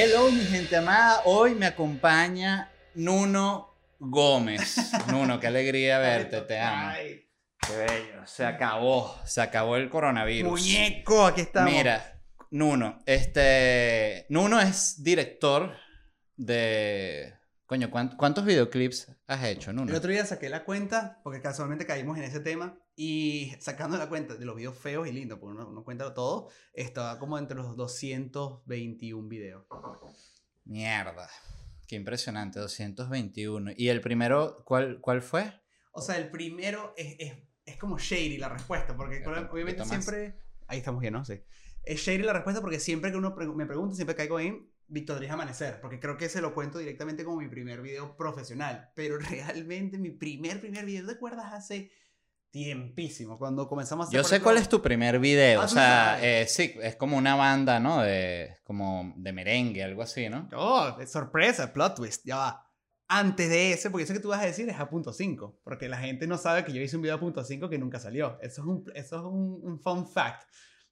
Hello, mi gente amada. Hoy me acompaña Nuno Gómez. Nuno, qué alegría verte, te amo. Ay, Qué bello. Se acabó, se acabó el coronavirus. muñeco, aquí estamos. Mira, Nuno, este. Nuno es director de. Coño, ¿cuánt- ¿cuántos videoclips has hecho, Nuno? El otro día saqué la cuenta, porque casualmente caímos en ese tema, y sacando la cuenta de los videos feos y lindos, porque uno, uno cuenta todo, estaba como entre los 221 videos. Mierda. Qué impresionante, 221. ¿Y el primero, cuál, cuál fue? O sea, el primero es, es, es como shady la respuesta, porque claro, obviamente siempre... Ahí estamos bien, ¿no? Sí. Es shady la respuesta porque siempre que uno pre- me pregunta, siempre caigo en Víctor Dries Amanecer, porque creo que se lo cuento directamente como mi primer video profesional, pero realmente mi primer, primer video, ¿te acuerdas? Hace tiempísimo, cuando comenzamos a. Yo sé cuál es tu primer video. Ah, o sea, eh, sí, es como una banda, ¿no? De, como de merengue, algo así, ¿no? Oh, es sorpresa, plot twist, ya va. Antes de ese, porque eso que tú vas a decir es a punto 5, porque la gente no sabe que yo hice un video a punto 5 que nunca salió. Eso es un, eso es un, un fun fact.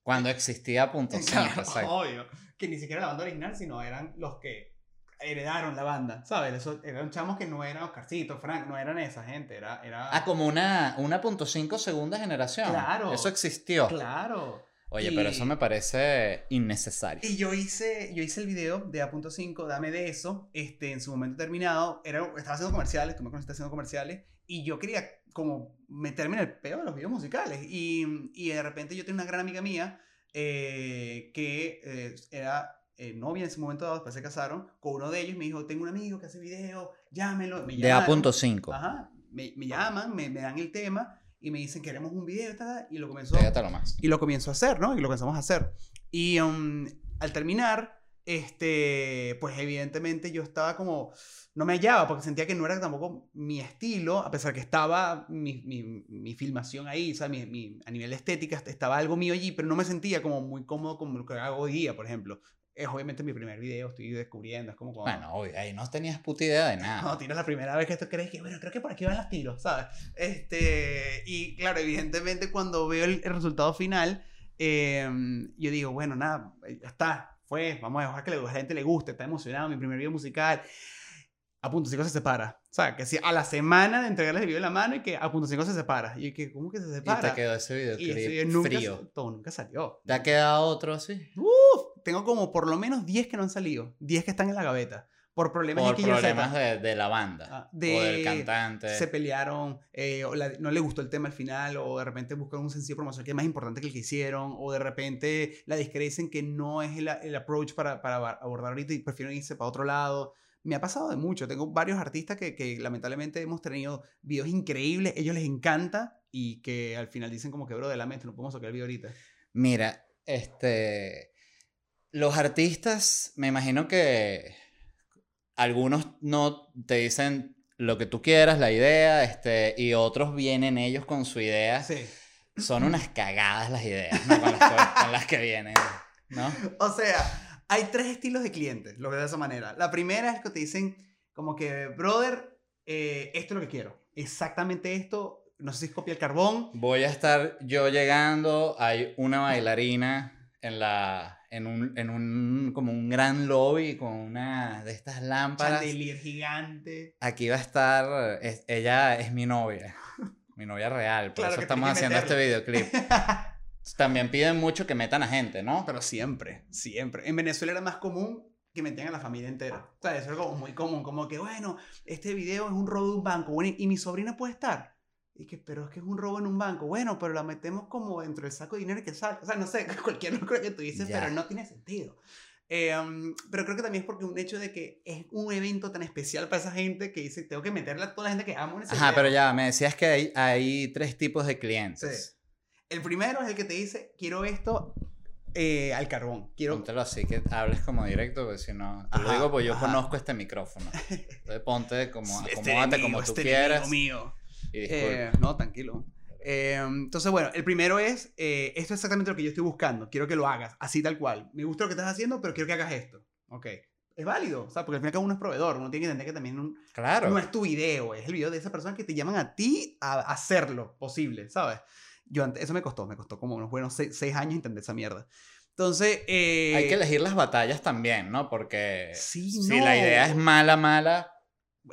Cuando existía punto cinco, Claro, exacto. obvio. Que ni siquiera la banda original, sino eran los que heredaron la banda, ¿sabes? Eso, eran chamos que no eran Oscarcito, Frank, no eran esa gente, era... era... Ah, como una, una punto cinco segunda generación. Claro. Eso existió. Claro. Oye, Y- pero eso me parece innecesario. Y yo hice, yo hice el video de A.5, dame de eso, este, en su momento terminado, era, estaba haciendo comerciales, tú me conociste haciendo comerciales, y yo quería como meterme en el peo de los videos musicales. Y, y de repente yo tenía una gran amiga mía eh, que eh, era eh, novia en ese momento dado, después se casaron, con uno de ellos me dijo, tengo un amigo que hace video, llámelo. Me De llamaron. A punto cinco. Ajá, me, me llaman, me, me dan el tema y me dicen, queremos un video, tal, y lo comenzó más. y lo comienzo a hacer, ¿no? Y lo comenzamos a hacer. Y um, al terminar, este, pues evidentemente yo estaba como, no me hallaba porque sentía que no era tampoco mi estilo, a pesar que estaba mi, mi, mi filmación ahí, o sea, mi, mi- a nivel estética estaba algo mío allí, pero no me sentía como muy cómodo como lo que hago hoy día, por ejemplo. Es obviamente mi primer video, estoy descubriendo, es como cuando... Bueno, obvio, ahí no tenías puta idea de No, nada. tiras la primera vez que esto crees que, bueno, creo que por aquí van los tiros, ¿sabes? Este, y claro, evidentemente cuando veo el, el resultado final, eh, yo digo, bueno, nada, ya está, fue, vamos a dejar que la gente le guste, está emocionado, mi primer video musical. A punto 5 se separa. O sea, que si a la semana de entregarles el video en la mano y que a punto 5 se separa. Y que, ¿cómo que se Y separa? te quedó ese Y ese video nunca, frío. todo nunca salió. ¿Te ha quedado otro así? Uf, tengo como por lo menos 10 que no han salido, 10 que están en la gaveta. Por problemas Por X, problemas de, de la banda. Ah, o del de- cantante. se pelearon, eh, o la- no le gustó el tema al final, o de repente buscan un sencillo promocional que es más importante que el que hicieron, o de repente la disquera dicen que no es el, el approach para, para abordar ahorita y prefieren irse para otro lado. Me ha pasado de mucho. Tengo varios artistas que, que lamentablemente hemos tenido videos increíbles, ellos les encanta y que al final dicen como que, bro, de la mente, no podemos sacar el video ahorita. Mira, este. Los artistas, me imagino que algunos no te dicen lo que tú quieras, la idea, este, y otros vienen ellos con su idea. Sí. Son unas cagadas las ideas, ¿no? Con las, que, con las que vienen, ¿no? O sea, hay tres estilos de clientes, lo veo de esa manera. La primera es que te dicen como que, brother, eh, esto es lo que quiero. Exactamente esto. No sé si es copia el carbón. Voy a estar yo llegando, hay una bailarina en la en un, en un como un gran lobby con una de estas lámparas. Chandelier gigante. Aquí va a estar, es- ella es mi novia, mi novia real, por Claro eso estamos haciendo este videoclip. También piden mucho que metan a gente, ¿no? Pero siempre, siempre. En Venezuela era más común que metían a la familia entera. O sea, eso era como muy común. Como que, bueno, este video es un robo de un banco. Bueno, y mi sobrina puede estar. Y que, pero es que es un robo en un banco. Bueno, pero la metemos como dentro del saco de dinero que sale. O sea, no sé, cualquier locura que tú dices, Ya. pero no tiene sentido. Eh, um, pero creo que también es porque un hecho de que es un evento tan especial para esa gente que dice, tengo que meterle a toda la gente que amo en ese Ajá, video". pero ya, me decías que hay, hay tres tipos de clientes. El primero es el que te dice, quiero esto eh, al carbón. Quiero... Póntelo así que hables como directo, porque si no, te lo Ajá, digo porque yo ajá. conozco este micrófono. Entonces ponte como, Este acomódate enemigo, como tú este quieras. mío. Eh, no, tranquilo. Eh, entonces, bueno, el primero es, eh, esto es exactamente lo que yo estoy buscando, quiero que lo hagas, así tal cual. Me gusta lo que estás haciendo, pero quiero que hagas esto. Ok. Es válido, o sea, porque al final cada uno es proveedor, uno tiene que entender que también un- claro. no es tu video, es el video de esa persona que te llaman a ti a hacerlo posible, ¿sabes? Yo antes, eso me costó, me costó como unos buenos seis, seis años entender esa mierda. Entonces, eh, Hay que elegir las batallas también, ¿no? Porque Sí, si no. la idea es mala, mala,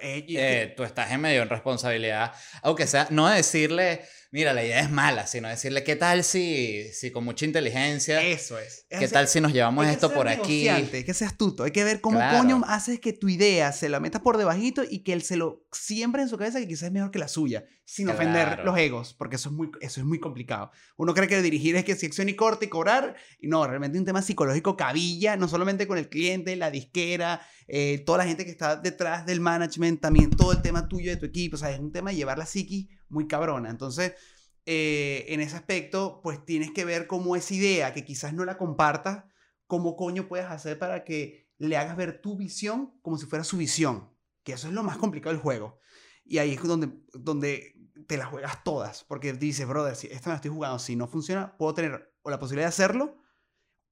eh, eh, tú estás en medio en responsabilidad. Aunque sea, no decirle, mira, la idea es mala, sino decirle, ¿qué tal si, si con mucha inteligencia, eso es. Qué tal si nos llevamos esto por aquí? Hay que ser astuto. Hay que ver cómo Claro. coño haces que tu idea se la metas por debajito y que él se lo siembre en su cabeza que quizás es mejor que la suya. Sin ofender los egos, porque eso es, muy, eso es muy complicado. Uno cree que dirigir es que si acción y corte y cobrar. Y no, realmente un tema psicológico cabilla, no solamente con el cliente, la disquera, eh, toda la gente que está detrás del management, también todo el tema tuyo de tu equipo. O sea, es un tema de llevar la psiqui muy cabrona. Entonces, eh, en ese aspecto, pues tienes que ver cómo esa idea, que quizás no la compartas, cómo coño puedes hacer para que le hagas ver tu visión como si fuera su visión. Que eso es lo más complicado del juego. Y ahí es donde, donde te las juegas todas. Porque dices, brother, si esta me estoy jugando, si no funciona, puedo tener o la posibilidad de hacerlo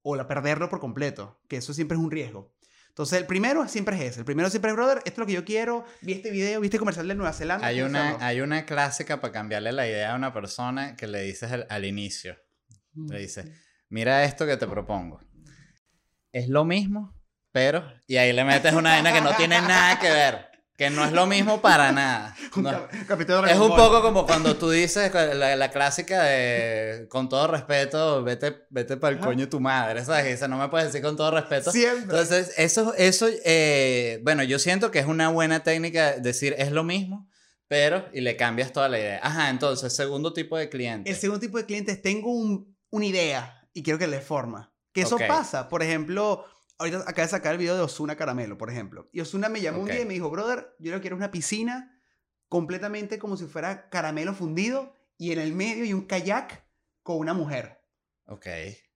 o la perderlo por completo. Que eso siempre es un riesgo. Entonces, el primero siempre es ese. El primero siempre es, brother, esto es lo que yo quiero. Vi este video, vi este comercial de Nueva Zelanda. Hay una, hacerlo". hay una clásica para cambiarle la idea a una persona que le dices al, al inicio. Le dices, mira esto que te propongo. Es lo mismo, pero... Y ahí le metes una vaina que no tiene nada que ver. Que no es lo mismo para nada. No. Es un poco como cuando tú dices la, la clásica de con todo respeto, vete, vete para el coño tu madre, ¿sabes? Dice, no me puedes decir con todo respeto. Siempre. Entonces, eso, eso eh, bueno, yo siento que es una buena técnica decir es lo mismo, pero y le cambias toda la idea. Ajá, entonces, segundo tipo de cliente. El segundo tipo de clientes, tengo un- una idea y quiero que le forma. Que eso Ok. pasa. Por ejemplo, ahorita acaba de sacar el video de Osuna Caramelo, por ejemplo. Y Osuna me llamó un día y me dijo, brother, yo lo quiero una piscina completamente como si fuera caramelo fundido y en el medio y un kayak con una mujer. Ok.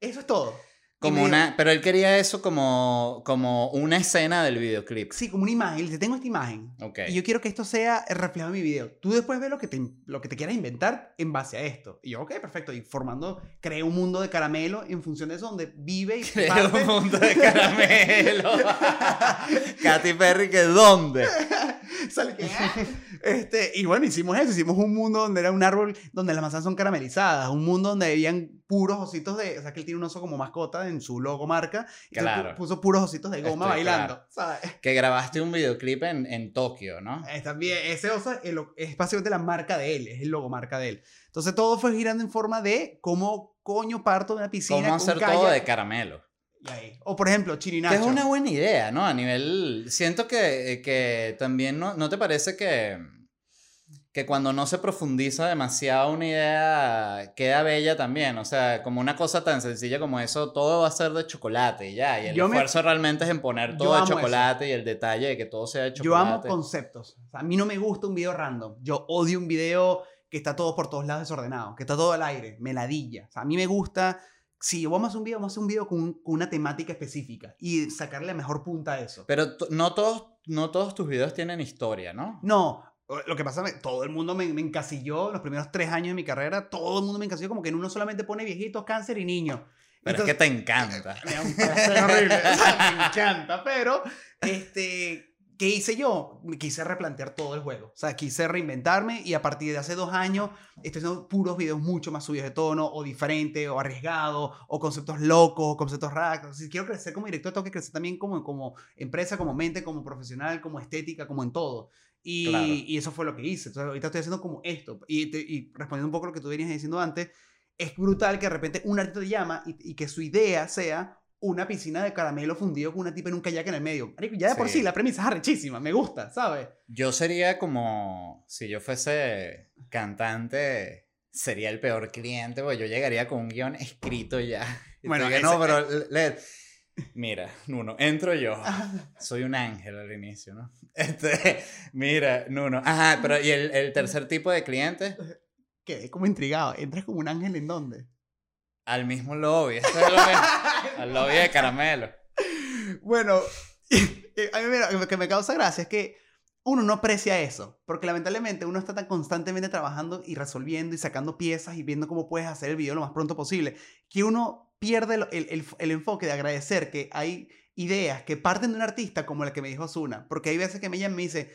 Eso es todo. Como una, pero él quería eso como, como una escena del videoclip. Sí, como una imagen. Dice, tengo esta imagen. Ok. Y yo quiero que esto sea reflejado en mi video. Tú después ves lo que te, lo que te quieras inventar en base a esto. Y yo, ok, perfecto. Y formando, creé un mundo de caramelo en función de eso, donde vive y Creo parte- un mundo de caramelo. Katy Perry, ¿que dónde? Sale que, "Ah". este, y bueno, hicimos eso. Hicimos un mundo donde era un árbol donde las manzanas son caramelizadas. Un mundo donde habían puros ositos de... O sea, que él tiene un oso como mascota en su logo marca. Y Claro. pu- puso puros ositos de goma Estoy bailando. ¿sabes? Que grabaste un videoclip en, en Tokio, ¿no? Eh, También, ese oso es, es básicamente la marca de él, es el logomarca de él. Entonces todo fue girando en forma de cómo coño parto de una piscina. ¿Cómo con hacer kayak, todo de caramelo? y ahí. O por ejemplo, Que Chirinacho. es una buena idea, ¿no? A nivel... Siento que, que también, ¿no, ¿no te parece que, que cuando no se profundiza demasiado una idea queda bella también? O sea, como una cosa tan sencilla como eso, todo va a ser de chocolate y ya. Y el Yo me- esfuerzo realmente es en poner todo de eso. chocolate y el detalle de que todo sea de chocolate. Yo amo conceptos. O sea, a mí no me gusta un video random. Yo odio un video que está todo por todos lados desordenado, que está todo al aire, meladilla. O sea, a mí me gusta, si vamos a hacer un video, vamos a hacer un video con, un- con una temática específica y sacarle la mejor punta a eso. Pero no todos, no todos tus videos tienen historia, ¿no? No, lo que pasa es que todo el mundo me, me encasilló, los primeros tres años de mi carrera, todo el mundo me encasilló como que en uno solamente pone viejitos, cáncer y niños. Pero es que te encanta. Me horrible. O sea, me encanta, pero este, ¿qué hice yo? Me quise replantear todo el juego. O sea, quise reinventarme y a partir de hace dos años estoy haciendo puros videos mucho más subidos de tono o diferentes o arriesgados o conceptos locos o conceptos raros. Si quiero crecer como director, tengo que crecer también como, como empresa, como mente, como profesional, como estética, como en todo. Y, Claro. y eso fue lo que hice. Entonces, ahorita estoy haciendo como esto. Y, te- y respondiendo un poco a lo que tú venías diciendo antes, es brutal que de repente un artista te llama y, y que su idea sea una piscina de caramelo fundido con una tipa en un kayak en el medio. Ya de por Sí. sí la premisa es arrechísima, me gusta, ¿sabes? Yo sería como, si yo fuese cantante, sería el peor cliente, porque yo llegaría con un guion escrito ya. Y Bueno, ese- no, pero le- mira, Nuno, entro yo. Soy un ángel al inicio, ¿no? Este, mira, Nuno. Ajá, pero ¿y el, el tercer tipo de cliente? Quedé como intrigado. ¿Entras como un ángel en dónde? Al mismo lobby. Esto es lo mismo. Al lobby de caramelo. bueno, eh, a mí mira, lo que me causa gracia es que uno no aprecia eso, porque lamentablemente uno está tan constantemente trabajando y resolviendo y sacando piezas y viendo cómo puedes hacer el video lo más pronto posible, que uno pierde el, el- el- enfoque de agradecer que hay ideas que parten de un artista como la que me dijo Osuna, porque hay veces que me llama y me dice,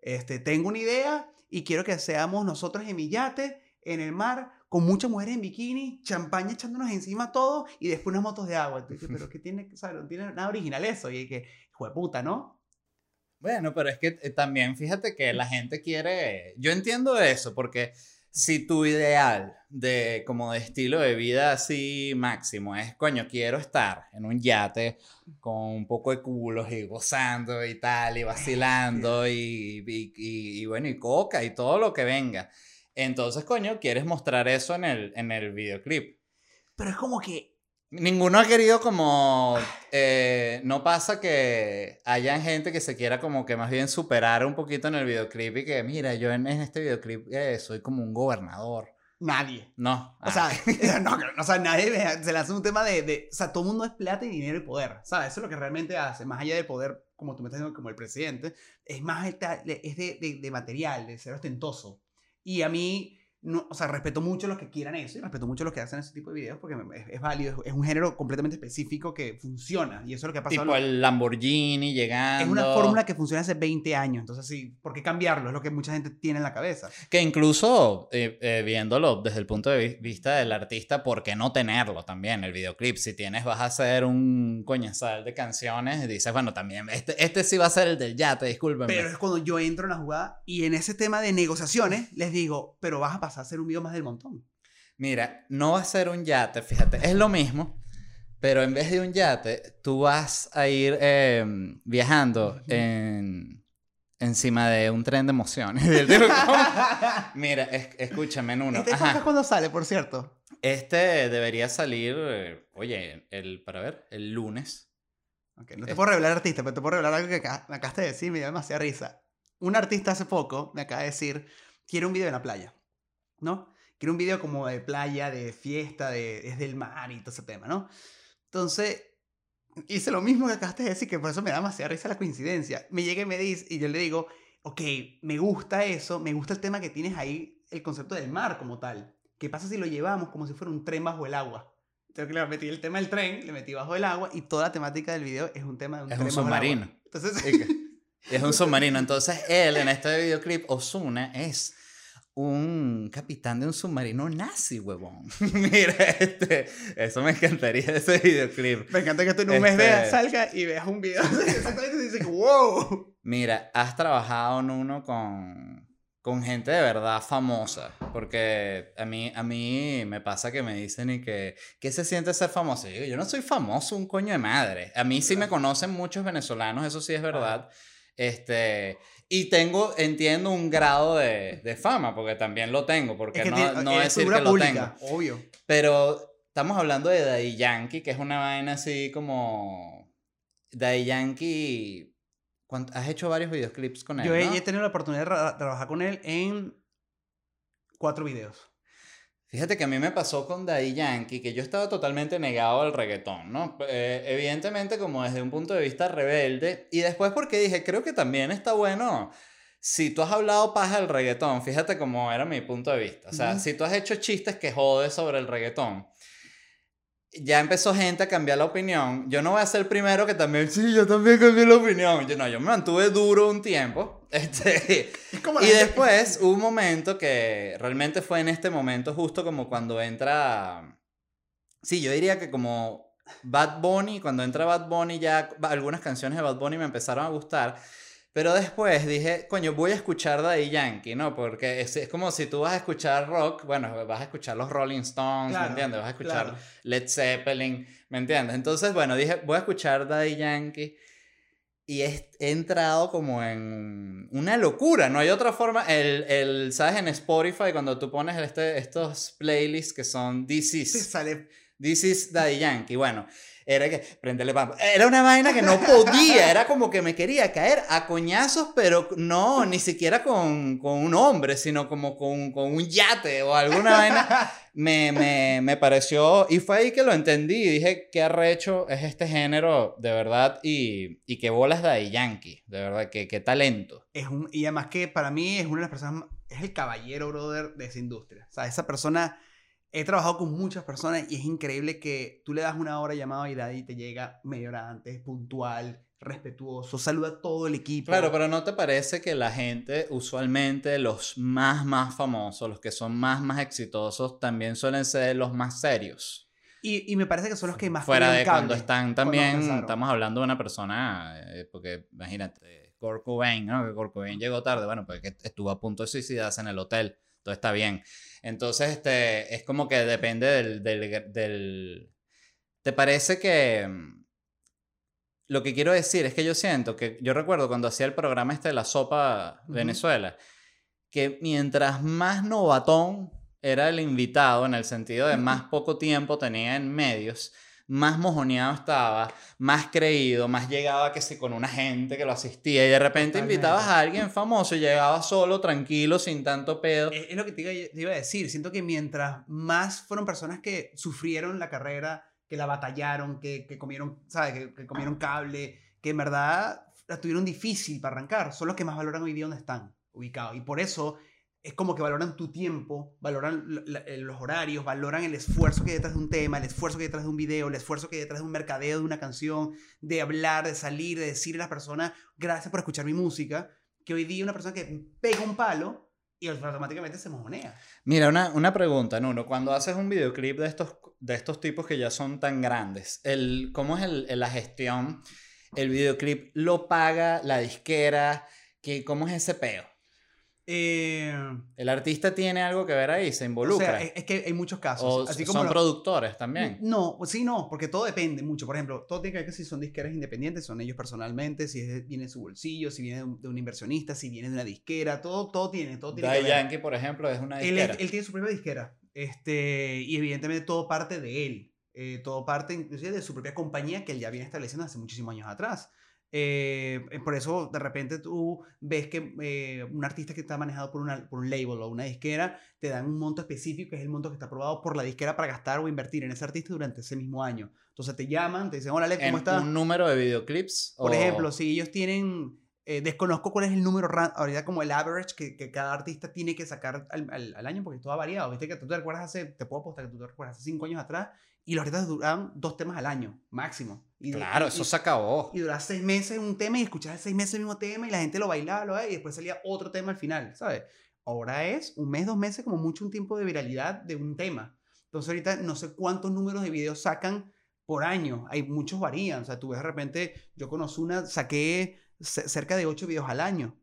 este, tengo una idea y quiero que seamos nosotros en mi yate, en el mar, con muchas mujeres en bikini, champaña echándonos encima todo y después unas motos de agua. Entonces, pero ¿qué tiene? O sea, no tiene nada original eso. Y que, hijo de puta, ¿no? Bueno, pero es que eh, también fíjate que la gente quiere, yo entiendo eso, porque si tu ideal de como de estilo de vida así máximo es, coño, quiero estar en un yate con un poco de culos y gozando y tal, y vacilando y, y, y, bueno, y coca y todo lo que venga. Entonces, coño, quieres mostrar eso en el, en el videoclip. Pero es como que Ninguno ha querido como... Eh, no pasa que haya gente que se quiera como que más bien superar un poquito en el videoclip y que, mira, yo en, este videoclip eh, soy como un gobernador. Nadie. No. O sea, ah. no, o sea, nadie se le hace un tema de, de, O sea, todo el mundo es plata y dinero y poder. ¿Sabes? Eso es lo que realmente hace. Más allá del poder, como tú me estás diciendo, como el presidente, es más es de, de, de material, de ser ostentoso. Y a mí no, o sea, respeto mucho a los que quieran eso y respeto mucho a los que hacen ese tipo de videos porque es, válido, es, un género completamente específico que funciona y eso es lo que ha pasado. Tipo el Lamborghini llegando. Es una fórmula que funciona hace 20 años, entonces sí, ¿por qué cambiarlo? Es lo que mucha gente tiene en la cabeza. Que incluso eh, eh, viéndolo desde el punto de vista del artista, ¿por qué no tenerlo también? El videoclip, si tienes, vas a hacer un coñazal de canciones y dices, bueno, también, este, este sí va a ser el del yate, discúlpenme. Pero es cuando yo entro en la jugada y en ese tema de negociaciones les digo, pero vas a pasar a hacer un video más del montón. Mira, no va a ser un yate, fíjate, es lo mismo, pero en vez de un yate, tú vas a ir em, viajando en, encima de un tren de emociones. Mira, escúchame en uno. ¿Este cuándo sale, por cierto? Este debería salir, oye, el, para ver, el lunes. no te puedo revelar artista, pero te puedo revelar algo que me acabaste de decir, me dio demasiada risa. Un artista hace poco me acaba de decir, quiero un video en la playa. ¿No? Quiero un video como de playa, de fiesta, de, es del mar y todo ese tema, ¿no? Entonces, hice lo mismo que acabaste de decir, que por eso me da demasiada risa la coincidencia. Me llega y me dice, y yo le digo, ok, me gusta eso, me gusta el tema que tienes ahí, el concepto del mar como tal. ¿Qué pasa si lo llevamos como si fuera un tren bajo el agua? Entonces, le metí el tema del tren, le metí bajo el agua y toda la temática del video es un tema de un es tren un submarino. Entonces, es un submarino. Entonces, él en este videoclip, Osuna, es un capitán de un submarino nazi, huevón. Mira, este, eso me encantaría ese videoclip. Me encanta que tú en un mes veas, este salga y veas un video. Exactamente dices, wow. Mira, has trabajado en uno con, con gente de verdad famosa. Porque a mí, a mí me pasa que me dicen y que, ¿qué se siente ser famoso? Yo, yo no soy famoso, un coño de madre. A mí sí me conocen muchos venezolanos, eso sí es verdad. Este, y tengo, entiendo, un grado de, de fama, porque también lo tengo, porque no, no es decir que lo tengo. Obvio. Pero estamos hablando de Daddy Yankee, que es una vaina así como... Daddy Yankee... Has hecho varios videoclips con él, Yo he, he tenido la oportunidad de trabajar con él en cuatro videos. Fíjate que a mí me pasó con Daddy Yankee, que yo estaba totalmente negado al reggaetón, ¿no? Eh, evidentemente como desde un punto de vista rebelde, y después porque dije, creo que también está bueno, si tú has hablado paja del reggaetón, fíjate cómo era mi punto de vista, o sea, si tú has hecho chistes que jodes sobre el reggaetón, ya empezó gente a cambiar la opinión. Yo no voy a ser el primero que también, sí, yo también cambié la opinión. Yo no, yo me mantuve duro un tiempo. Este, y después hubo un momento que realmente fue en este momento, justo como cuando entra. Sí, yo diría que como Bad Bunny, cuando entra Bad Bunny, ya algunas canciones de Bad Bunny me empezaron a gustar. Pero después dije, coño, voy a escuchar Daddy Yankee, ¿no? Porque es, es, como si tú vas a escuchar rock, bueno, vas a escuchar los Rolling Stones, ¿me entiendes? Vas a escuchar Led Zeppelin, ¿me entiendes? Entonces, bueno, dije, voy a escuchar Daddy Yankee. Y he, entrado como en una locura, no hay otra forma. El, el ¿sabes? En Spotify, cuando tú pones este, estos playlists que son This Is. sale. This Is Daddy Yankee. Bueno, era que, prendele pampa. Era una vaina que no podía, era como que me quería caer a coñazos, pero no, ni siquiera con, con un hombre, sino como con, con, un yate o alguna vaina. Me, me, me, pareció, y fue ahí que lo entendí, dije, qué arrecho es este género, de verdad, y, y qué bolas de Yankee, de verdad, qué, qué talento. Es un, y además que para mí es una de las personas, es el caballero, brother, de esa industria. O sea, esa persona he trabajado con muchas personas y es increíble que tú le das una hora llamada y te llega media hora antes, puntual, respetuoso, saluda a todo el equipo. Claro, pero ¿no te parece que la gente, usualmente los más, más famosos, los que son más, más exitosos, también suelen ser los más serios? Y, y me parece que son los que más... Fuera de cable cuando están también, empezaron. estamos hablando de una persona, eh, porque imagínate, Kurt Cobain, ¿no? Que Kurt Cobain llegó tarde, bueno, pues que estuvo a punto de suicidarse en el hotel, todo está bien. Entonces, este, es como que depende del, del, del... ¿Te parece que... mm, Lo que quiero decir es que yo siento que, yo recuerdo cuando hacía el programa este de la sopa. Venezuela, que mientras más novatón era el invitado, en el sentido de más poco tiempo tenía en medios, más mojoneado estaba, más creído, más llegaba que si con una gente que lo asistía y de repente Totalmente. invitabas a alguien famoso y llegaba solo, tranquilo, sin tanto pedo. Es, es lo que te iba, te iba a decir. Siento que mientras más fueron personas que sufrieron la carrera, que la batallaron, que, que comieron, ¿sabes? Que, que comieron cable, que en verdad la tuvieron difícil para arrancar, son los que más valoran hoy día donde están ubicados. Y por eso es como que valoran tu tiempo, valoran eh, los horarios, valoran el esfuerzo que hay detrás de un tema, el esfuerzo que hay detrás de un video, el esfuerzo que hay detrás de un mercadeo, de una canción, de hablar, de salir, de decirle a las personas, gracias por escuchar mi música, que hoy día una persona que pega un palo y automáticamente se mojonea. Mira, una, una pregunta, Nuno. Cuando haces un videoclip de estos, de estos tipos que ya son tan grandes, el, ¿cómo es el- la gestión? ¿El videoclip lo paga la disquera? ¿Qué, ¿Cómo es ese peo? Eh, ¿El artista tiene algo que ver ahí? ¿Se o involucra? sea, es, es que hay muchos casos. ¿O así como son productores también? No, pues sí, no, porque todo depende mucho. Por ejemplo, todo tiene que ver que si son disqueras independientes, son ellos personalmente, si es viene de su bolsillo, si viene de un, de un inversionista, si viene de una disquera, todo, todo tiene, todo tiene que ver. Yankee, por ejemplo, es una Él, disquera. él tiene su propia disquera. Este, y evidentemente todo parte de él. Eh, todo parte inclusive de su propia compañía que él ya viene estableciendo hace muchísimos años atrás. Eh, eh, por eso de repente tú ves que eh, un artista que está manejado por, una, por un label o una disquera te dan un monto específico que es el monto que está aprobado por la disquera para gastar o invertir en ese artista durante ese mismo año. Entonces te llaman, te dicen, hola Alex, ¿En ¿cómo estás? un número de videoclips? Por o- ejemplo, si ellos tienen, eh, desconozco cuál es el número, ahorita como el average que, que cada artista tiene que sacar al, al- al año, porque todo ha variado. Viste que tú te recuerdas hace, te puedo apostar que tú te recuerdas hace cinco años atrás, y los artistas duraban dos temas al año, máximo. Y, Claro, y- eso se acabó. y duraba seis meses un tema y escuchabas seis meses el mismo tema y la gente lo bailaba, lo y después salía otro tema al final, ¿sabes? Ahora es un mes, dos meses, como mucho un tiempo de viralidad de un tema. Entonces ahorita no sé cuántos números de videos sacan por año. Hay muchos varían. O sea, tú ves de repente, yo conozco una, saqué ce- cerca de ocho videos al año.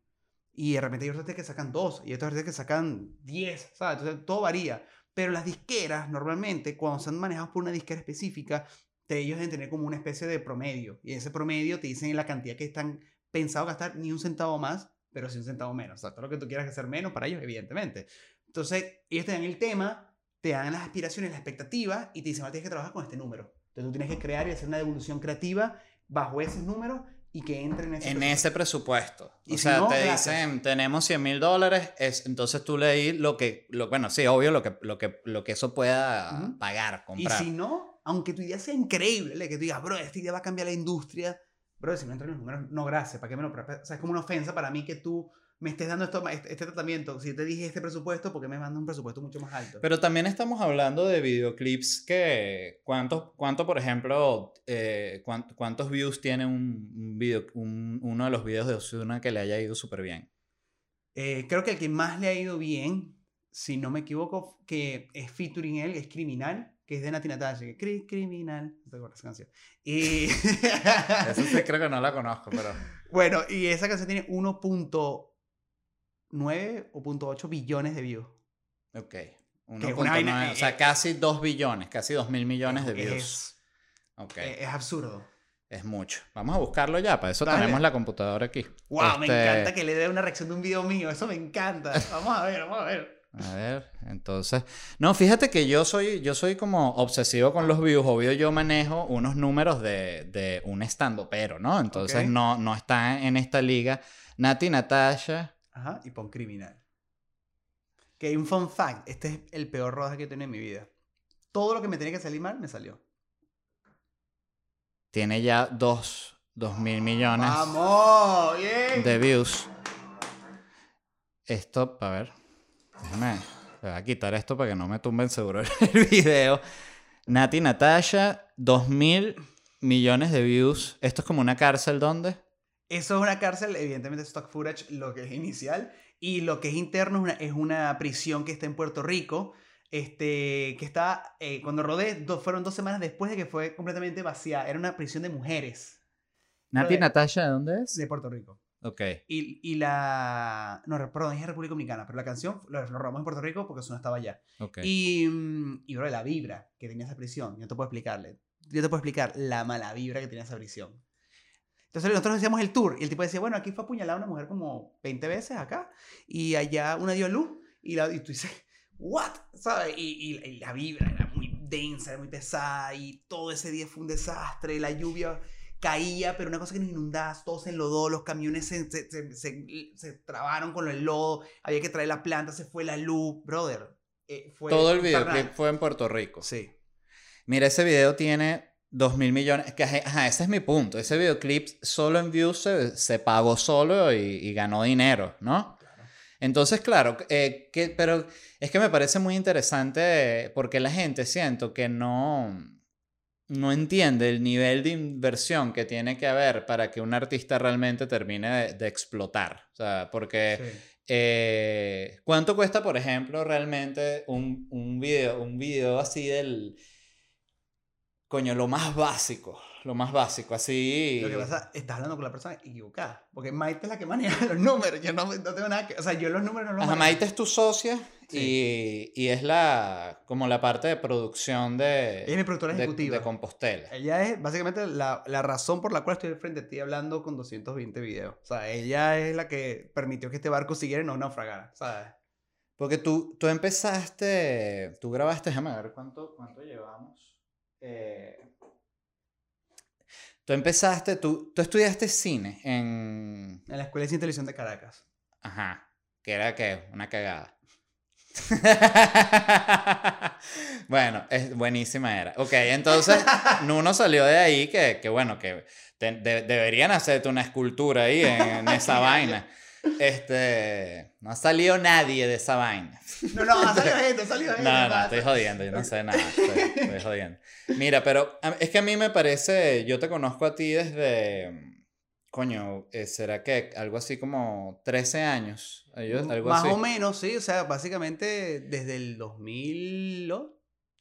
Y de repente hay otros que sacan dos y otros artistas que sacan diez, ¿sabes? Entonces todo varía. Pero las disqueras, normalmente, cuando son manejados por una disquera específica, ellos deben tener como una especie de promedio. Y ese promedio te dicen la cantidad que están pensados gastar, ni un centavo más, pero sí un centavo menos. O sea, todo lo que tú quieras hacer menos para ellos, evidentemente. Entonces, ellos te dan el tema, te dan las aspiraciones, las expectativas, y te dicen, ahora tienes que trabajar con este número. Entonces tú tienes que crear y hacer una devolución creativa bajo esos números y que entre en ese En presupuesto. ese presupuesto. Y o si sea, no, te gracias. dicen, tenemos 100 mil dólares, es, entonces tú leí lo que, lo, bueno, sí, obvio, lo que, lo que, lo que eso pueda pagar, Y comprar. si no, aunque tu idea sea increíble, que tú digas, bro, esta idea va a cambiar la industria, bro, si no entran los números, no, gracias, ¿para qué me lo O sea, es como una ofensa para mí que tú me estés dando esto, este, este tratamiento. Si yo te dije este presupuesto, ¿por qué me mandas un presupuesto mucho más alto? Pero también estamos hablando de videoclips que, ¿cuántos, cuánto, por ejemplo, eh, cuán- cuántos views tiene un, video, un- uno de los videos de Ozuna que le haya ido súper bien? Eh, creo que el que más le ha ido bien, si no me equivoco, que es featuring él, es Criminal, que es de Nati Natasha, que Cri- Criminal, no te acuerdas esa canción. Y... Eso sí creo que no la conozco, pero... bueno, y esa canción tiene 1.9 o 0.8 billones de views. Ok. Que es 1.9, una vaina- o sea, eh, casi 2 billones, casi 2 mil millones de views. Es, Ok. es absurdo. Es mucho. Vamos a buscarlo ya, para eso Dale. tenemos la computadora aquí. Wow, me Este, encanta que le dé una reacción de un video mío. Eso me encanta. Vamos a ver, vamos a ver. A ver, entonces. No, fíjate que yo soy, yo soy como obsesivo con los views. Obvio, yo manejo unos números de, de un estando pero, ¿no? Entonces no, no está en esta liga. Nati Natasha. Ajá, y pon criminal. Que hay un fun fact. Este es el peor rodaje que he tenido en mi vida. Todo lo que me tenía que salir mal, me salió. Tiene ya 2 mil millones ¡Vamos! ¡Bien! de views. Esto, a ver. Déjame. Voy a quitar esto para que no me tumben seguro el video. Nati Natasha, 2 mil millones de views. Esto es como una cárcel, ¿dónde? Eso es una cárcel, evidentemente stock footage, lo que es inicial. Y lo que es interno es una, es una prisión que está en Puerto Rico. Este, que está, eh, cuando rodé, do- fueron dos semanas después de que fue completamente vacía. Era una prisión de mujeres Nati Natasha, ¿de dónde es? de Puerto Rico. Ok. Y, y la... No, perdón, es República Dominicana, pero la canción lo, lo robamos en Puerto Rico porque eso no estaba allá. ok. Y, mm, y bro, la vibra que tenía esa prisión, yo te puedo explicarle. Yo te puedo explicar la mala vibra que tenía esa prisión. Entonces nosotros hacíamos el tour y el tipo decía, bueno, aquí fue apuñalada una mujer como 20 veces acá y allá una dio luz y, la, y tú dices, ¿what? ¿Sabes? Y, y- y la vibra era muy densa, era muy pesada y todo ese día fue un desastre, la lluvia caía, pero una cosa que nos inundaba, todo se enlodó, los camiones se, se, se, se- trabaron con el lodo, había que traer la planta, se fue la luz, brother. eh, fue Todo el videoclip fue en Puerto Rico. Sí. Mira, ese video tiene 2 mil millones. Que, ajá, ese es mi punto. Ese videoclip solo en views se, se pagó solo y, y ganó dinero, ¿no? Claro. Entonces, claro, eh, que, pero es que me parece muy interesante porque la gente siento que no, no entiende el nivel de inversión que tiene que haber para que un artista realmente termine de, de explotar. O sea, porque... Sí. Eh, ¿Cuánto cuesta, por ejemplo, realmente un, un video, un video así del... Coño, lo más básico, lo más básico, así... Lo que pasa, estás hablando con la persona equivocada. Porque Maite es la que maneja los números. Yo no, no tengo nada que. O sea, yo los números no los Ajá, manejo. Maite es tu socia y, y es la, como la parte de producción de, Ella es mi productora de, ejecutiva. de Compostela. Ella es básicamente la, la razón por la cual estoy frente a ti hablando con 220 videos. O sea, ella es la que permitió que este barco siguiera y no naufragara. ¿Sabes? Porque tú, tú empezaste, tú grabaste, déjame ver cuánto, cuánto llevamos. Eh, tú empezaste, tú, tú estudiaste cine en... En la Escuela de y Televisión de Caracas. Ajá, que era que una cagada. bueno, es buenísima era. Ok, entonces Nuno salió de ahí que, que bueno, que te- de- deberían hacerte una escultura ahí en, en esa vaina. Este, no ha salido nadie de esa vaina. No, no, ha salido gente, ha salido gente. No, no, estoy jodiendo, yo no sé nada, estoy, estoy jodiendo. Mira, pero es que a mí me parece, yo te conozco a ti desde, coño, eh, ¿será que algo así como 13 años? Algo Más así. o menos, sí. O sea, básicamente desde el 2008,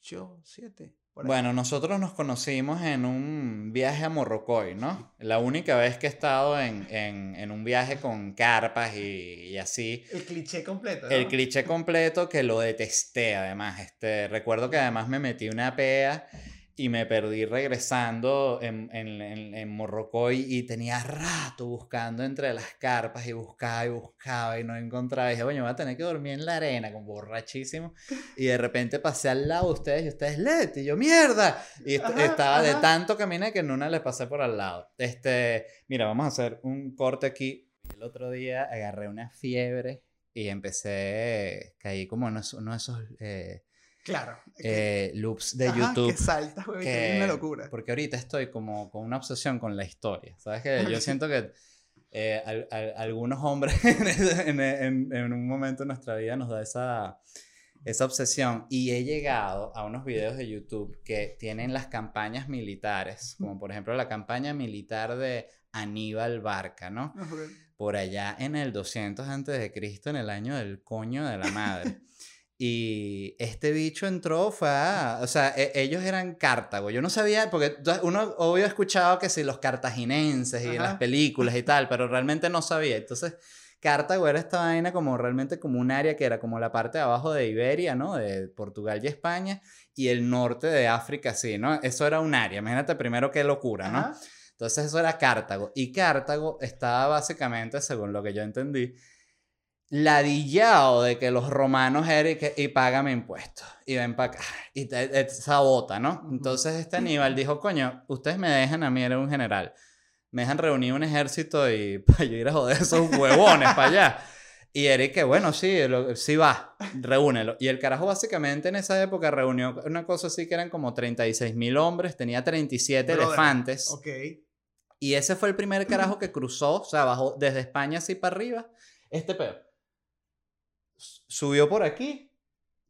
2007. Bueno, nosotros nos conocimos en un viaje a Morrocoy, ¿no? La única vez que he estado en, en, en un viaje con carpas y, y así. El cliché completo. ¿no? El cliché completo que lo detesté, además. Este, recuerdo que además me metí una pea y me perdí regresando en, en, en, en Morrocoy y tenía rato buscando entre las carpas y buscaba y buscaba y no encontraba. Y dije, bueno, voy a tener que dormir en la arena, como borrachísimo. Y de repente pasé al lado de ustedes y ustedes, Leti, y yo, mierda. Y Ajá, estaba de ajá. tanto caminé que en una les pasé por al lado. Este, mira, vamos a hacer un corte aquí. El otro día agarré una fiebre y empecé, caí como en uno uno de esos eh, Claro. eh, loops de Ajá, YouTube. Que salta, güey. que es una locura. Porque ahorita estoy como con una obsesión con la historia. ¿Sabes? Que yo siento que eh, al- al- algunos hombres en, en- en un momento de nuestra vida nos da esa, esa obsesión. Y he llegado a unos videos de YouTube que tienen las campañas militares, como por ejemplo la campaña militar de Aníbal Barca, ¿no? Ajá. por allá en el 200 antes de Cristo, en el año del coño de la madre. Y este bicho entró, fue a, o sea, e- ellos eran Cartago. Yo no sabía, porque uno obvio ha escuchado que si los cartaginenses y en las películas y tal, pero realmente no sabía. Entonces, Cartago era esta vaina como realmente como un área que era como la parte de abajo de Iberia, ¿no? De Portugal y España, y el norte de África, sí, ¿no? Eso era un área. Imagínate primero qué locura, ¿no? Ajá. Entonces eso era Cartago. Y Cartago estaba básicamente, según lo que yo entendí, ladillado de que los romanos eran y, y págame impuestos. Y ven para acá. Y te, te sabota, ¿no? Entonces este Aníbal dijo, coño, ustedes me dejan, a mí era un general. Me dejan reunir un ejército y para yo ir a joder esos huevones para allá. Y Eric, que bueno, sí, lo- sí va, reúnelo. Y el carajo básicamente en esa época reunió una cosa así que eran como 36 mil hombres, tenía 37 Brother, elefantes. Ok. Y ese fue el primer carajo que cruzó, o sea, bajó desde España así para arriba. Este pedo. Subió por aquí